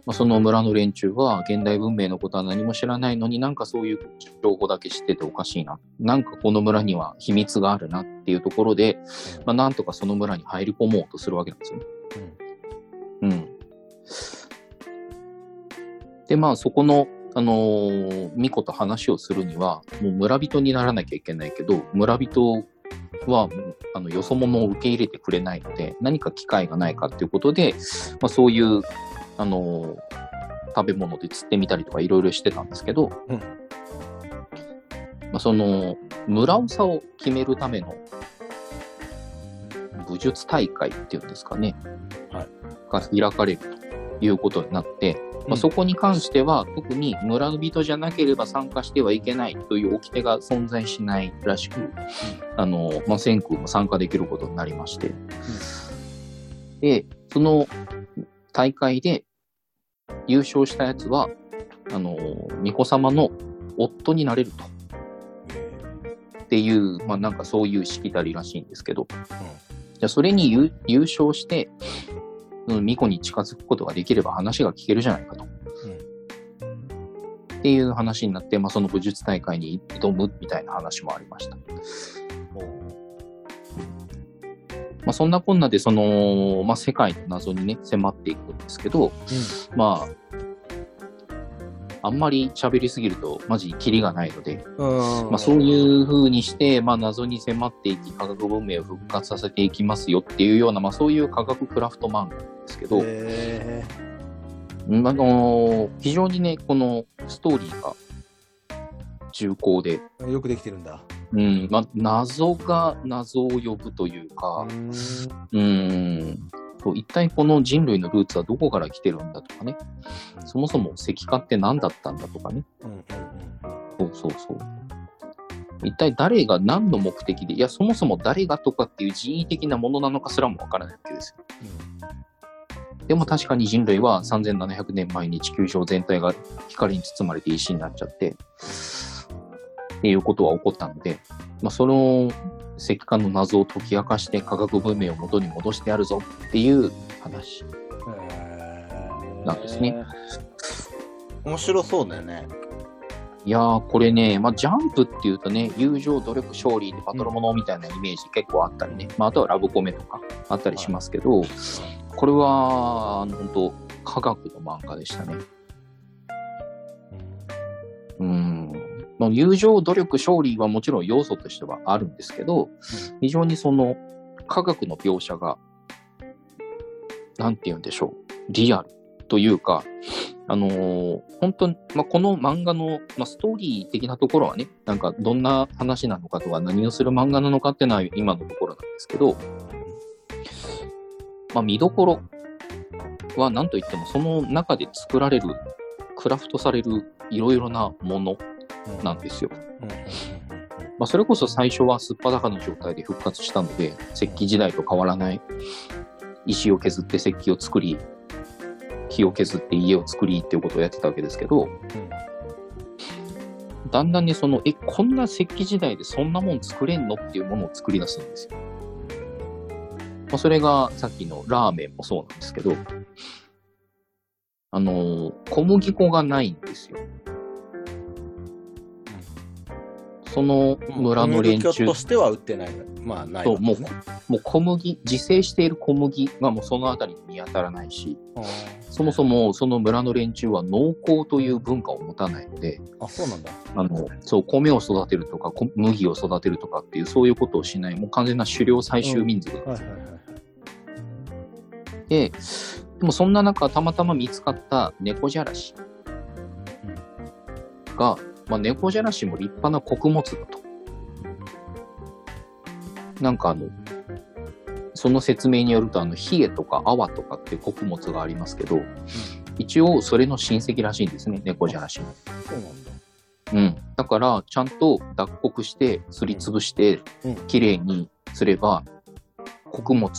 まあ、その村の連中は現代文明のことは何も知らないのになんかそういう情報だけ知ってておかしいな。なんかこの村には秘密があるなっていうところで、まあ、なんとかその村に入り込もうとするわけなんですよね。うん。で、まあそこの、あのー、巫女と話をするには、もう村人にならなきゃいけないけど、村人は、あの、よそ者を受け入れてくれないので、何か機会がないかっていうことで、まあそういう、あのー食べ物で釣ってみたりとかいろいろしてたんですけど、うん。まあその、村長を決めるための武術大会っていうんですかね、はい。が開かれるということになって、まあ、そこに関しては特に村人じゃなければ参加してはいけないという掟が存在しないらしく、あの、まあ、千空も参加できることになりまして、で、その大会で優勝したやつは、あの、巫女様の夫になれると。っていう、まあなんかそういうしきたりらしいんですけど、じゃあそれに優優勝して、その巫女に近づくことができれば話が聞けるじゃないかと。っていう話になって、まあその武術大会に挑むみたいな話もありました。まあそんなこんなで、その、まあ世界の謎にね、迫っていくんですけど、まあ、あんまり喋りすぎると、マジキリがないので、うん。まあ、そういう風にして、まあ、謎に迫っていき、科学文明を復活させていきますよっていうような、まあ、そういう科学クラフト漫画ですけど、あのー非常にね、このストーリーが重厚で、ーよくできてるんだ。うんまあ、謎が謎を呼ぶというか、ん。うん、一体この人類のルーツはどこから来てるんだとかね、そもそも石化って何だったんだとかね、そうそうそう。一体誰が何の目的で、いや、そもそも誰がとかっていう人為的なものなのかすらもわからないわけですよ。でも確かに人類は3700年前に地球上全体が光に包まれて石になっちゃって、っていうことは起こったので、まあ、その石化の謎を解き明かして科学文明を元に戻してやるぞっていう話。なんですね。面白そうだよね。いやー、これね、まあ、ジャンプっていうとね、友情、努力、勝利でバトルものみたいなイメージ結構あったりね、まあ、あとはラブコメとかあったりしますけど、これは、あの本当科学の漫画でしたね。うん。まあ友情、努力、勝利はもちろん要素としてはあるんですけど、非常にその科学の描写が、なんて言うんでしょう、リアルというか、あのー本当に、まあ、この漫画の、まあ、ストーリー的なところはね、なんかどんな話なのかとか、何をする漫画なのかっていうのは今のところなんですけど、まあ、見どころは何といっても、その中で作られる、クラフトされるいろいろなものうんなんですよ。まあ、それこそ最初はすっぱだかの状態で復活したので、石器時代と変わらない石を削って石器を作り、木を削って家を作りっていうことをやってたわけですけど、だんだんにその、え、こんな石器時代でそんなもん作れんのっていうものを作り出すんですよ。まあ、それがさっきのラーメンもそうなんですけど、あの小麦粉がないんですよ。そのうん村の連中としては売ってない。まあ、ないそうもわけね。もう小麦、自生している小麦がもうそのあたりに見当たらないし、そもそもその村の連中は農耕という文化を持たないので、あ、そうなんだ。あの、そう、米を育てるとか、こ麦を育てるとかっていう、そういうことをしない、もう完全な狩猟採集民族はいはいはいはい。で、でもそんな中、たまたま見つかった猫じゃらしが、まあ、猫じゃらしも立派な穀物だと。なんかあの、その説明によると、あの、冷えとか泡とかって穀物がありますけど、一応それの親戚らしいんですね、猫じゃらしも。そうなんだ。うん。だから、ちゃんと脱穀して、すりつぶしてうん、きれいにすれば、穀物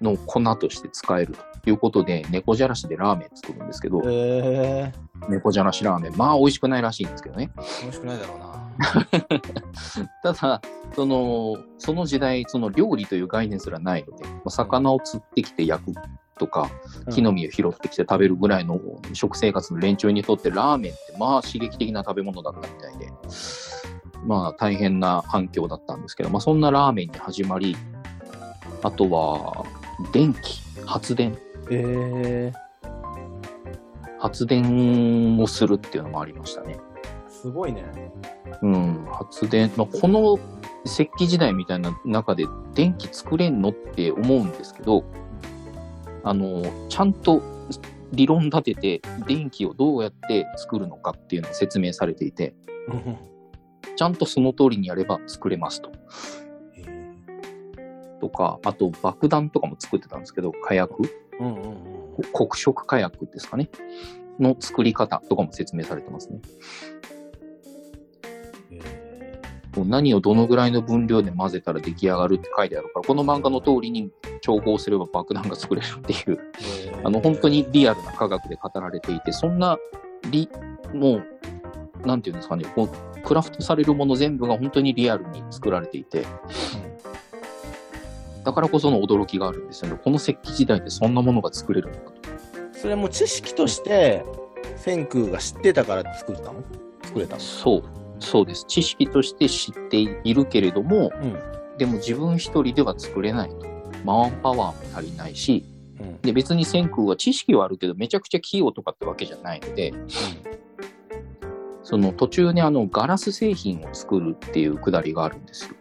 の粉として使えるということで、猫じゃらしでラーメン作るんですけど、へえ猫じゃらしラーメン、まあ美味しくないらしいんですけどね。美味しくないだろうな。ただ、その、その時代、その料理という概念すらないので、まあ魚を釣ってきて焼くとか、木の実を拾ってきて食べるぐらいの食生活の連中にとってラーメンってまあ刺激的な食べ物だったみたいで、まあ大変な反響だったんですけど、まあそんなラーメンに始まり、あとは電気、発電、え発電をするっていうのもありましたね。ー、すごいね。うん、発電、まあ、この石器時代みたいな中で電気作れんのって思うんですけど、あの、ちゃんと理論立てて電気をどうやって作るのかっていうのを説明されていて、ちゃんとその通りにやれば作れますと。とか、あと爆弾とかも作ってたんですけど、火薬うんうんうん。黒色火薬ですかね。の作り方とかも説明されてますね。え何をどのぐらいの分量で混ぜたら出来上がるって書いてあるから、この漫画の通りに調合すれば爆弾が作れるっていう、ー。あの、本当にリアルな科学で語られていて、そんな、リ、もう、なんていうんですかね、こう、クラフトされるもの全部が本当にリアルに作られていて、だからこその驚きがあるんですよね。この石器時代でそんなものが作れるのかと。それも知識として、千空が知ってたから作ったの？作れたの？そう、そうです。知識として知っているけれども、うん。でも自分一人では作れないと。マンパワーも足りないし、うん。で、別に千空は知識はあるけど、めちゃくちゃ器用とかってわけじゃないので、その途中にあのガラス製品を作るっていうくだりがあるんですよ。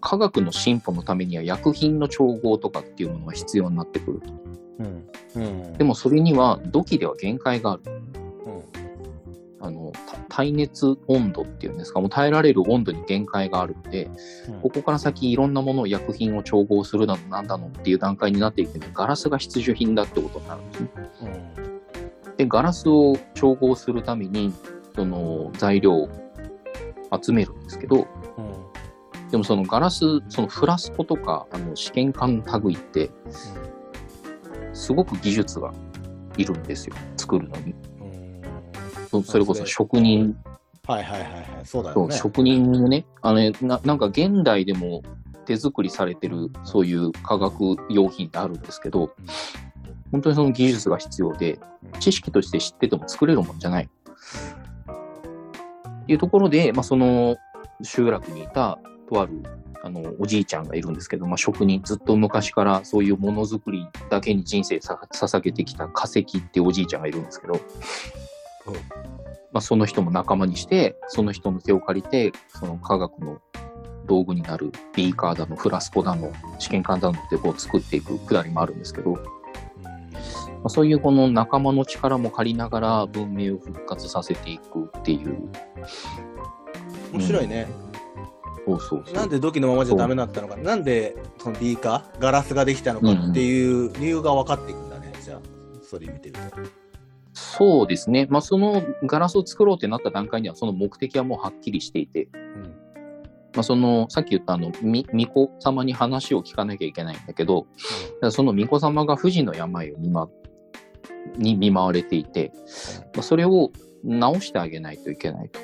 科学の進歩のためには薬品の調合とかっていうものが必要になってくると。うん。うん。でもそれには土器では限界がある。うん、あの、た耐熱温度っていうんですか、もう耐えられる温度に限界があるので、ここから先いろんなものを薬品を調合するだのなんだのっていう段階になっていくので、ガラスが必需品だってことになるんですね。うん。で、ガラスを調合するために、その材料を集めるんですけど、うん。でもそのガラス、そのフラスコとか、あの試験管類って、すごく技術がいるんですよ。作るのに。うん。そそれこそ職人、はいはいはいはい。そうだよね。職人のね、あのねな、なんか現代でも手作りされてるそういう化学用品ってあるんですけど、本当にその技術が必要で、知識として知ってても作れるもんじゃない。っていうところで、まあ、その集落にいたとあるあのおじいちゃんがいるんですけど、まあ、職人、ずっと昔からそういうものづくりだけに人生さ捧げてきた化石っていうおじいちゃんがいるんですけど、まあ、その人も仲間にして、その人の手を借りて、その科学の道具になるビーカーだの、フラスコだの、試験管だのってこう作っていくくだりもあるんですけど、まあ、そういうこの仲間の力も借りながら文明を復活させていくっていう。面白いね。そうそうそう。なんで土器のままじゃダメだったのか、なんでそのビーカー、ガラスができたのかっていう理由が分かっていくんだね、じゃあ、それ見てると。そうですね。まあ、そのガラスを作ろうってなった段階には、その目的はもうはっきりしていて、うん。まあ、その、さっき言ったあの、み、巫女様に話を聞かなきゃいけないんだけど、だからその巫女様が不治の病を見ま、に見舞われていて、まあ、それを治してあげないといけないと。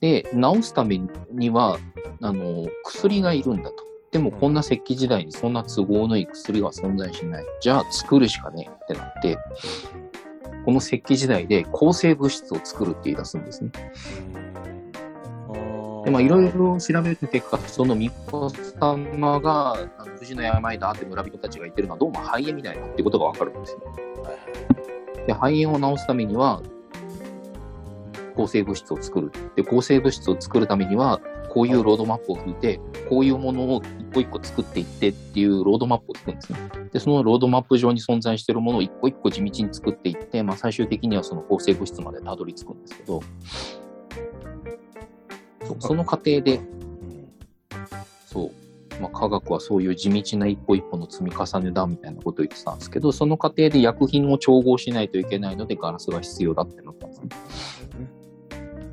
で、治すためには、あの、薬がいるんだと。でも、こんな石器時代にそんな都合のいい薬は存在しない。じゃあ、作るしかねえってなって、この石器時代で抗生物質を作るって言い出すんですね。で、まあ、いろいろ調べる結果、その巫女様が、あの不治の病だって村人たちが言ってるのは、どうも肺炎みたいだってことがわかるんですね。で、肺炎を治すためには、抗生物質を作る。で、抗生物質を作るためには、こういうロードマップを引いて、こういうものを一個一個作っていってっていうロードマップを引くんですね。で、そのロードマップ上に存在しているものを一個一個地道に作っていって、まあ、最終的にはその抗生物質までたどり着くんですけど、その過程で、そう、まあ、科学はそういう地道な一歩一歩の積み重ねだみたいなことを言ってたんですけど、その過程で薬品を調合しないといけないので、ガラスが必要だってなったんですね。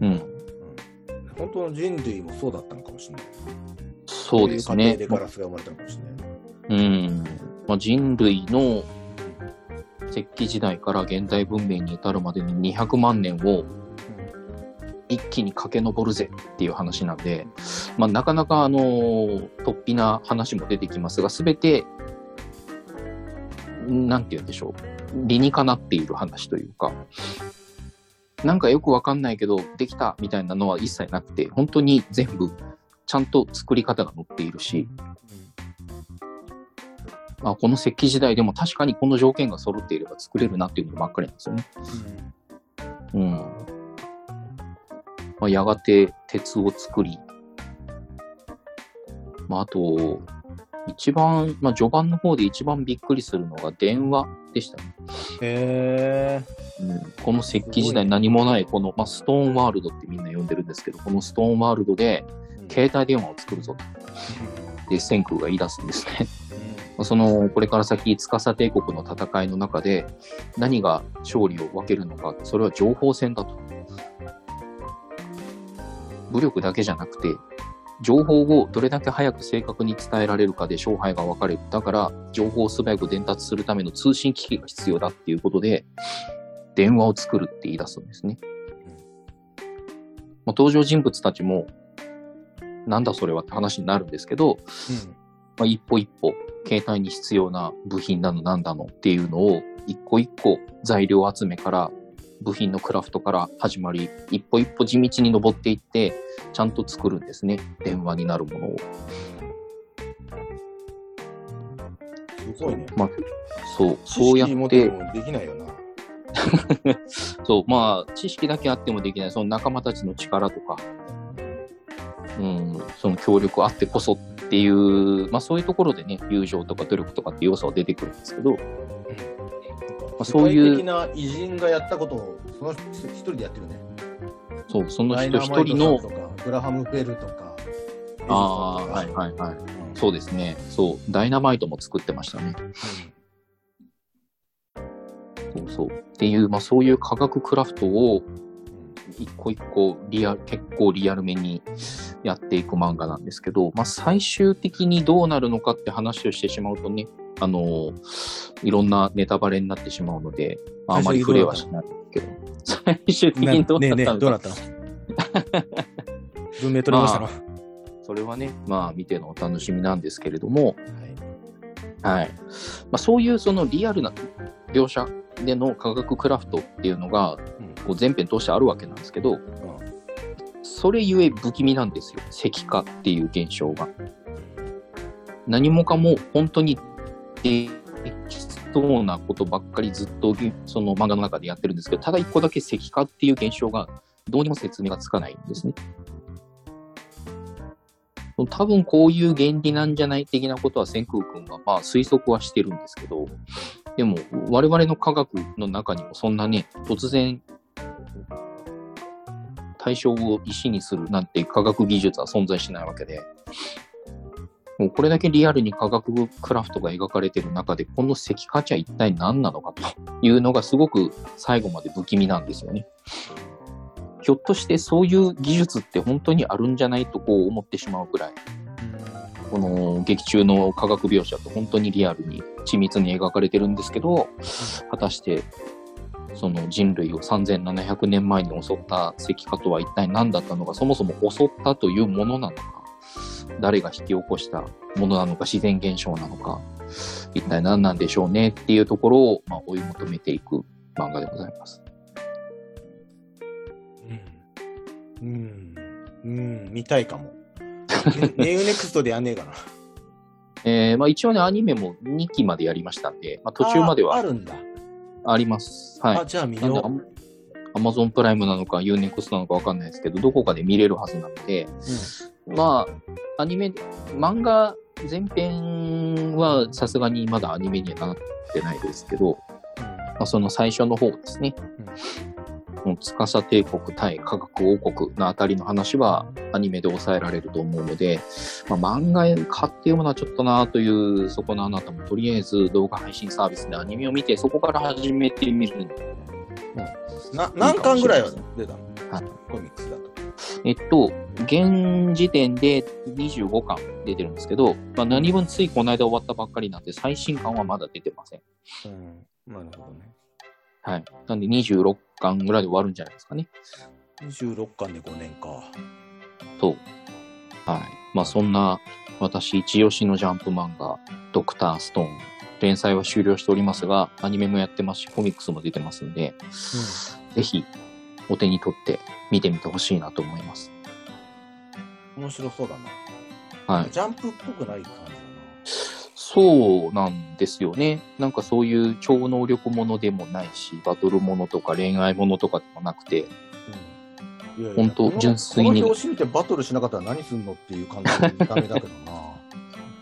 うん。本当の人類もそうだったのかもしれない。そうですねで。ガラスが生まれたのかもしれない。うん。まあ、人類の石器時代から現代文明に至るまでに200万年を一気に駆け上るぜっていう話なんで、まあ、なかなかあの突飛な話も出てきますが、すべて、なんて言うんでしょう。理にかなっている話というか、なんかよくわかんないけど、できたみたいなのは一切なくて、本当に全部ちゃんと作り方が載っているし、まあ、この石器時代でも確かにこの条件が揃っていれば作れるなっていうのばっかりなんですよね。うん。まあ、やがて鉄を作り、まあ、あと、一番、まあ、序盤の方で一番びっくりするのが電話でしたね。へうん、この石器時代何もない、この、まあ、ストーンワールドってみんな呼んでるんですけど、このストーンワールドで携帯電話を作るぞと。で、千空が言い出すんですね。まあその、これから先、司帝国の戦いの中で、何が勝利を分けるのか、それは情報戦だと。武力だけじゃなくて、情報をどれだけ早く正確に伝えられるかで勝敗が分かれる。だから、情報を素早く伝達するための通信機器が必要だっていうことで、電話を作るって言い出すんですね。まあ、登場人物たちも、なんだそれはって話になるんですけど、まあ、一歩一歩、携帯に必要な部品なのなんだのっていうのを、一個一個材料集めから、部品のクラフトから始まり、一歩一歩地道に登っていって、ちゃんと作るんですね。電話になるものを。すごいね。まあ、そう、そうやってできないよな。そう、まあ、知識だけあってもできない、その仲間たちの力とか、うん、その協力あってこそっていう、まあそういうところでね、友情とか努力とかって要素は出てくるんですけど、まあ、そうい世界的う、な偉人がやったことを、その人一人でやってるね。そう、その人一人のとか、グラハム・フェルとか。ああ、はいはいはい。そうですね、そう、ダイナマイトも作ってましたね。そうそう。っていう、まあそういう科学クラフトを一個一個リアル、結構リアルめにやっていく漫画なんですけど、まあ最終的にどうなるのかって話をしてしまうとね、あのいろんなネタバレになってしまうので、まあ、あまり触れはしないけど、最終的にどうなったの か、どうなったの？文明取りましたの、それはね、まあ見てのお楽しみなんですけれども、はい。はい。まあ、そういうそのリアルな描写での科学クラフトっていうのが、うん。こう全編通してあるわけなんですけど、それゆえ不気味なんですよ。石化っていう現象が。何もかも本当にでき当なことばっかりずっとその漫画の中でやってるんですけど、ただ一個だけ石化っていう現象がどうにも説明がつかないんですね。多分こういう原理なんじゃない的なことは千空君がまあ推測はしてるんですけど、でも我々の科学の中にもそんなね、突然対象を石にするなんて科学技術は存在しないわけで、もうこれだけリアルに科学クラフトが描かれてる中で、この石化茶一体何なのかというのがすごく最後まで不気味なんですよね。ひょっとしてそういう技術って本当にあるんじゃないとこう思ってしまうくらい、この劇中の科学描写と本当にリアルに緻密に描かれてるんですけど、果たしてその人類を3700年前に襲った石化とは一体何だったのか、そもそも襲ったというものなのか、誰が引き起こしたものなのか、自然現象なのか、一体何なんでしょうねっていうところを、まあ、追い求めていく漫画でございます。うん。うん、見たいかも。ユーネクストでやんねえかな。えー、まあ一応ね、アニメも2期までやりましたんで、まあ途中までは。あるんだ。あります。はい。あ、じゃあ見よう。アマゾンプライムなのか、ユーネクストなのかわかんないですけど、どこかで見れるはずなので、うん、まあ、アニメ、漫画全編はさすがにまだアニメにはなってないですけど、うん、まあ、その最初の方ですね。うん。司帝国対科学王国のあたりの話はアニメで抑えられると思うので、まあ、漫画買って読むのはちょっとなというそこのあなたもとりあえず動画配信サービスでアニメを見てそこから始めてみる、うん、な何巻ぐらいは出たの、はい、コミックスだと。えっと、現時点で25巻出てるんですけど、まあ、何分ついこの間終わったばっかりなんで、最新巻はまだ出てません。うん、なるほどね。はい。なんで26巻ぐらいで終わるんじゃないですかね。26巻で5年か。そう。はい。まあそんな私一押しのジャンプ漫画、ドクターストーン。連載は終了しておりますが、アニメもやってますし、コミックスも出てますんで、うん、ぜひお手に取って見てみてほしいなと思います。面白そうだな。はい。ジャンプっぽくない感じそうなんですよね。なんかそういう超能力ものでもないし、バトルものとか恋愛ものとかでもなくて、うん、いやいや本当純粋に。この表紙見てバトルしなかったら何すんのっていう感じの見た目だけどな。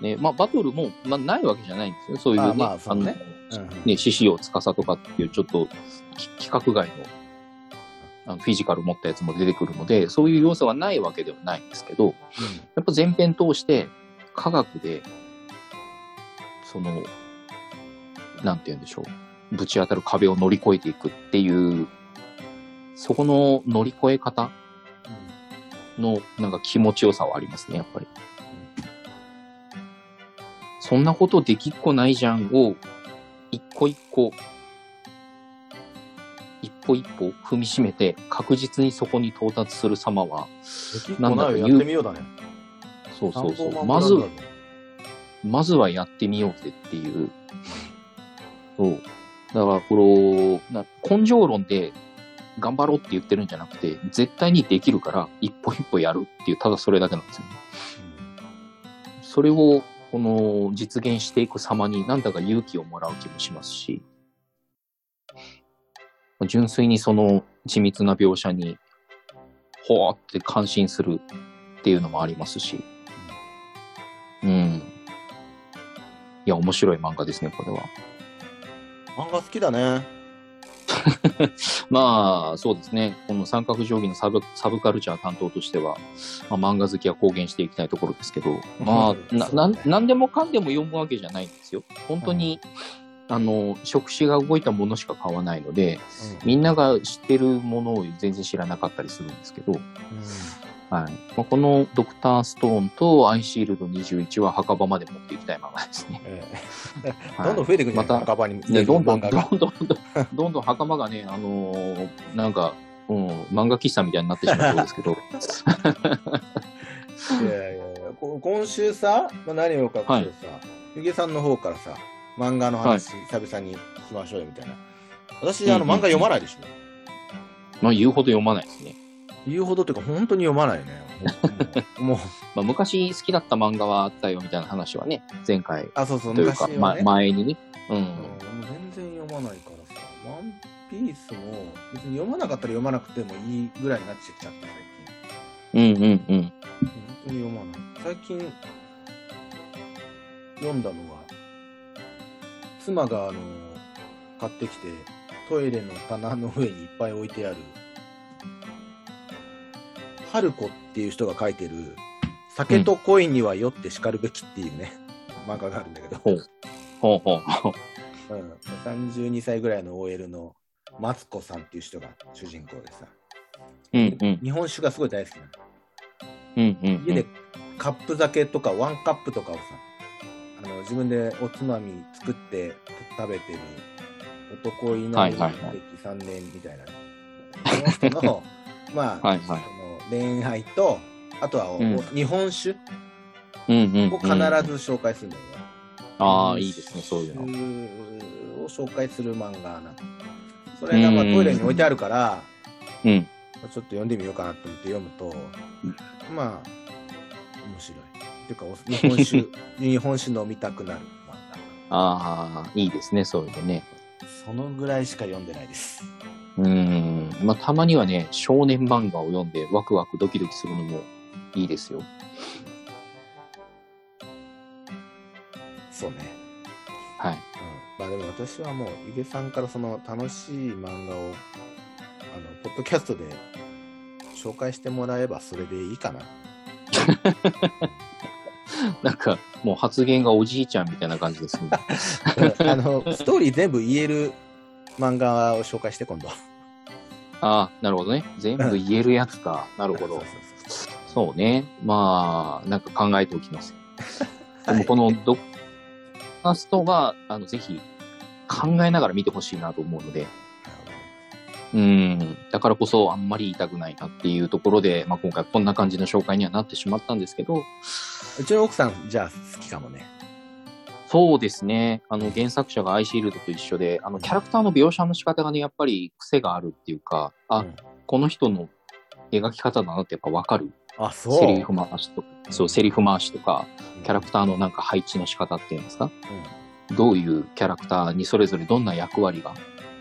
ね、まあバトルも、まあ、ないわけじゃないんですよ。そういうね、あまあ、あの、ね、うん、ね、獅子王司とかっていうちょっと規格外のあのフィジカル持ったやつも出てくるので、そういう要素がないわけではないんですけど、うん、やっぱ前編通して科学でその、なんて言うんでしょう。ぶち当たる壁を乗り越えていくっていう、そこの乗り越え方のなんか気持ちよさはありますね、やっぱり。そんなことできっこないじゃんを、一個一個、一歩一歩踏みしめて確実にそこに到達する様は、なんだろう、やってみようだね。そうそうそう。まず、まずはやってみようぜっていう。そう。だから、この、根性論で頑張ろうって言ってるんじゃなくて、絶対にできるから一歩一歩やるっていう、ただそれだけなんですよね。それを、この実現していく様になんだか勇気をもらう気もしますし、純粋にその緻密な描写に、ほーって感心するっていうのもありますし、うん。いや、面白い漫画ですね、これは。漫画好きだね。まあ、そうですね。この三角定規のサブサブカルチャー担当としては、まあ、漫画好きは公言していきたいところですけど、まあ、な、ななんでもかんでも読むわけじゃないんですよ。本当に、うん、あの、触手が動いたものしか買わないので、うん、みんなが知ってるものを全然知らなかったりするんですけど、うんはいまあ、このドクターストーンとアイシールド21は墓場まで持っていきたい漫画ですね。えー、どんどん増えていくんまた墓場に、ね、どんどんどんどんどんどんどん墓場がね、あのー、なんか、うん、漫画喫茶みたいになってしまうそうですけど。いやいやいや今週さ、まあ、何をかってさ、はい、ゆげさんの方からさ、漫画の話、久々に聞きましょうよみたいな。私、あの、漫画読まないでしょ。まあ、言うほど読まないですね。言うほどっていうか、本当に読まないね。もう。まあ、昔好きだった漫画はあったよみたいな話はね、前回。あ、そうそう、というか、ね、ま、前にね。うん。ないからさ、ワンピースも別に読まなかったら読まなくてもいいぐらいになってきちゃった、最近。うんうんうん。本当に読まない。最近読んだのは、妻があの買ってきて、トイレの棚の上にいっぱい置いてある、春子っていう人が書いてる、酒と恋には酔って叱るべきっていうね、漫画があるんだけど、ほう。ほうほうほう。うん、32歳ぐらいの OL のマツコさんっていう人が主人公でさ、うんうん。日本酒がすごい大好きなの。うんうんうん。家でカップ酒とかワンカップとかをさあの自分でおつまみ作って食べてる男いない歴はいはいはい3年みたいな、その人の まあ、はいはいその恋愛とあとはお、うん日本酒うんうんうん。を必ず紹介するんだよね。ああ、いいですね、そういうの。を紹介する漫画なの。それがまあうんトイレに置いてあるから、うん。ちょっと読んでみようかなと思って読むと、まあ、面白い。っていうか、お日本酒、日本酒飲みたくなる漫ああ、いいですね、そういうのね。画。そのぐらいしか読んでないです。うん。まあ、たまにはね、少年漫画を読んでワクワクドキドキするのもいいですよ。そうね。はい。うん。まあでも私はもう、ゆげさんからその楽しい漫画を、あの、ポッドキャストで紹介してもらえばそれでいいかな。なんか、もう発言がおじいちゃんみたいな感じですね。あの、ストーリー全部言える漫画を紹介して、今度。ああ、なるほどね。全部言えるやつか。なるほどそう。ね。まあ、なんか考えておきます。ではいもこのドッカーストが、あの、ぜひ考えながら見てほしいなと思うので、うん、だからこそあんまり言いたくないなっていうところで、まあ、今回こんな感じの紹介にはなってしまったんですけど、うちの奥さん、じゃあ好きかもね。そうですね。あの、原作者がアイシールドと一緒で、あの、キャラクターの描写の仕方がね、やっぱり癖があるっていうか、あ、うん。この人の描き方だなってやっぱわかる。あ、そう。セリフ回しとか、そう、セリフ回しとか、うん。キャラクターのなんか配置の仕方っていうんですか、どういうキャラクターにそれぞれどんな役割が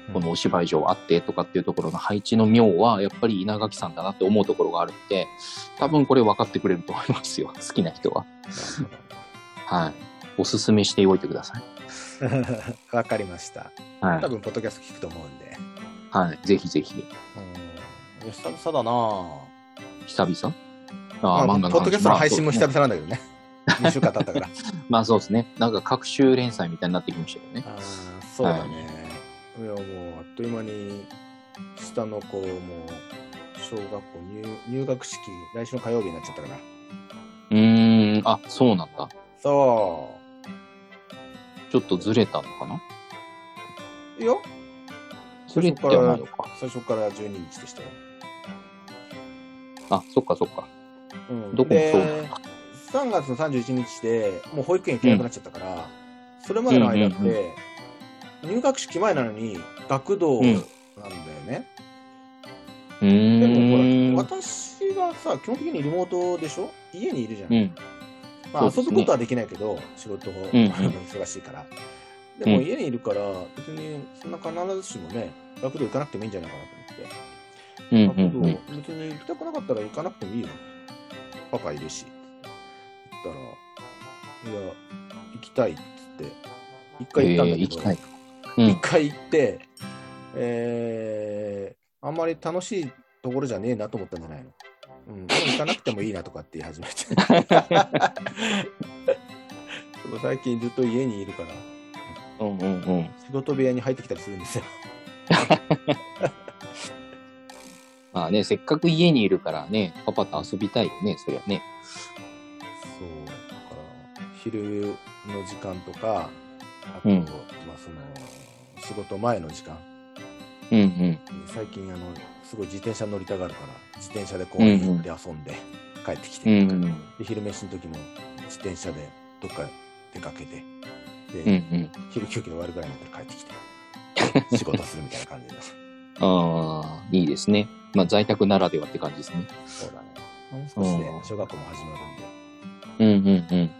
うん。このお芝居上あってとかっていうところの配置の妙はやっぱり稲垣さんだなって思うところがあるんで多分これ分かってくれると思いますよ。好きな人は。はいおすすめしておいてください わかりました。はい、多分、ポッドキャスト聞くと思うんで。はい、ぜひぜひうん。いや久々だなぁ。久々？まあ、あー漫画の話ポッドキャストの配信も久まあ々なんだけどね。2週間経ったから。まあそうですねなんか各週連載みたいになってきましたよねああ、そうだね。い、や、もう、あっという間に、下の子も、小学校入入学式、来週の火曜日になっちゃったから。うーんあそうなんだそ。ちょっとずれたのかな？いいよ。ずれてはないのか。最初から12日でしたよ。あそっかそっか。うん、どこもそうで3月の31日でもう保育園行けなくなっちゃったから、それまでの間って、うんうん入学式前なのに学童なんだよね。うでーん。もほら、私がさ、基本的にリモートでしょ？家にいるじゃん。うんまあ、遊ぶことはできないけど、仕事忙しいから。でもうん家にいるから、別にそんな必ずしもね、学童行かなくてもいいんじゃないかなと思って。学童別に行きたくなかったら行かなくてもいいよ。パパいるし。言ったら、いや、行きたいっつって、一回行ったんだけど、えーうん一回行って、えー、あんまり楽しいところじゃねえなと思ったんじゃないの。うん、行かなくてもいいなとかって言い始めて。でも最近ずっと家にいるから、うんうんうん。仕事部屋に入ってきたりするんですよ。まあね、せっかく家にいるからね、パパと遊びたいよね、そりゃね。そう、だから、昼の時間とか、あと、うんまあその、仕事前の時間、うんうん。最近あの、すごい自転車乗りたがるから、自転車で公園行って遊んで、帰ってきて、うんうん。で昼飯の時も自転車でどっか出かけて、で、うんうん。昼休憩終わるぐらいになったら帰ってきて、仕事するみたいな感じの。ああ、いいですね。まあ在宅ならではって感じですね。そうだね。もう少しでうん小学校も始まるんで、うんうん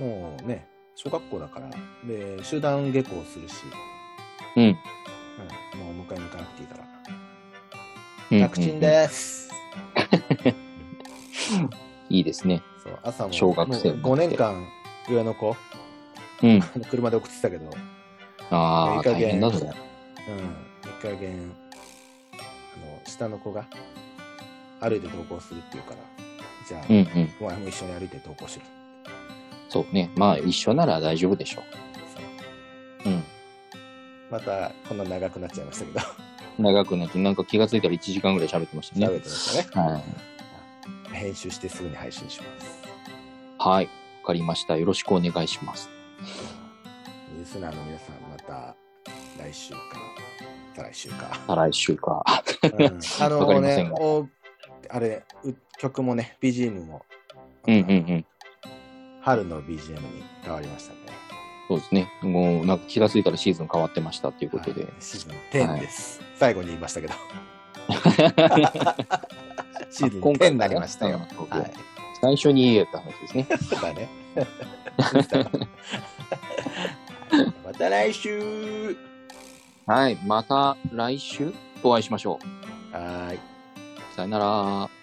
うん。もうね、小学校だから、で、集団下校するし、ううん。うん、もう迎えに行かなくていいから。うん楽ちんです。いいですね。そう朝も小学生5年間、上の子、うん。車で送ってたけど、ああ、いい加減大変だぞ。うん、いい加減、あの、下の子が歩いて登校するっていうから、じゃあ、うんうん。お前も一緒に歩いて登校しろ。そうね。まあ、一緒なら大丈夫でしょそうう。うん。また、こんな長くなっちゃいましたけど、長くなって、なんか気がついたら1時間ぐらい喋ってましたね。喋ってましたね。はい。編集してすぐに配信します。はい。わかりました。よろしくお願いします。リスナーの皆さん、また来週か、再来週か。再来週か。うん あのねおあれ、う曲もね、BGM も、うんうんうん。春の BGM に変わりましたね。そうですね。もう、なんか気がついたらシーズン変わってましたっていうことで。はいシーズン10です。最後に言いましたけど。シーズン10今回になりましたよ。うんはい。最初に言えた話ですね。そうだね。また来週はい。また来週お会いしましょう。はーい。さよなら。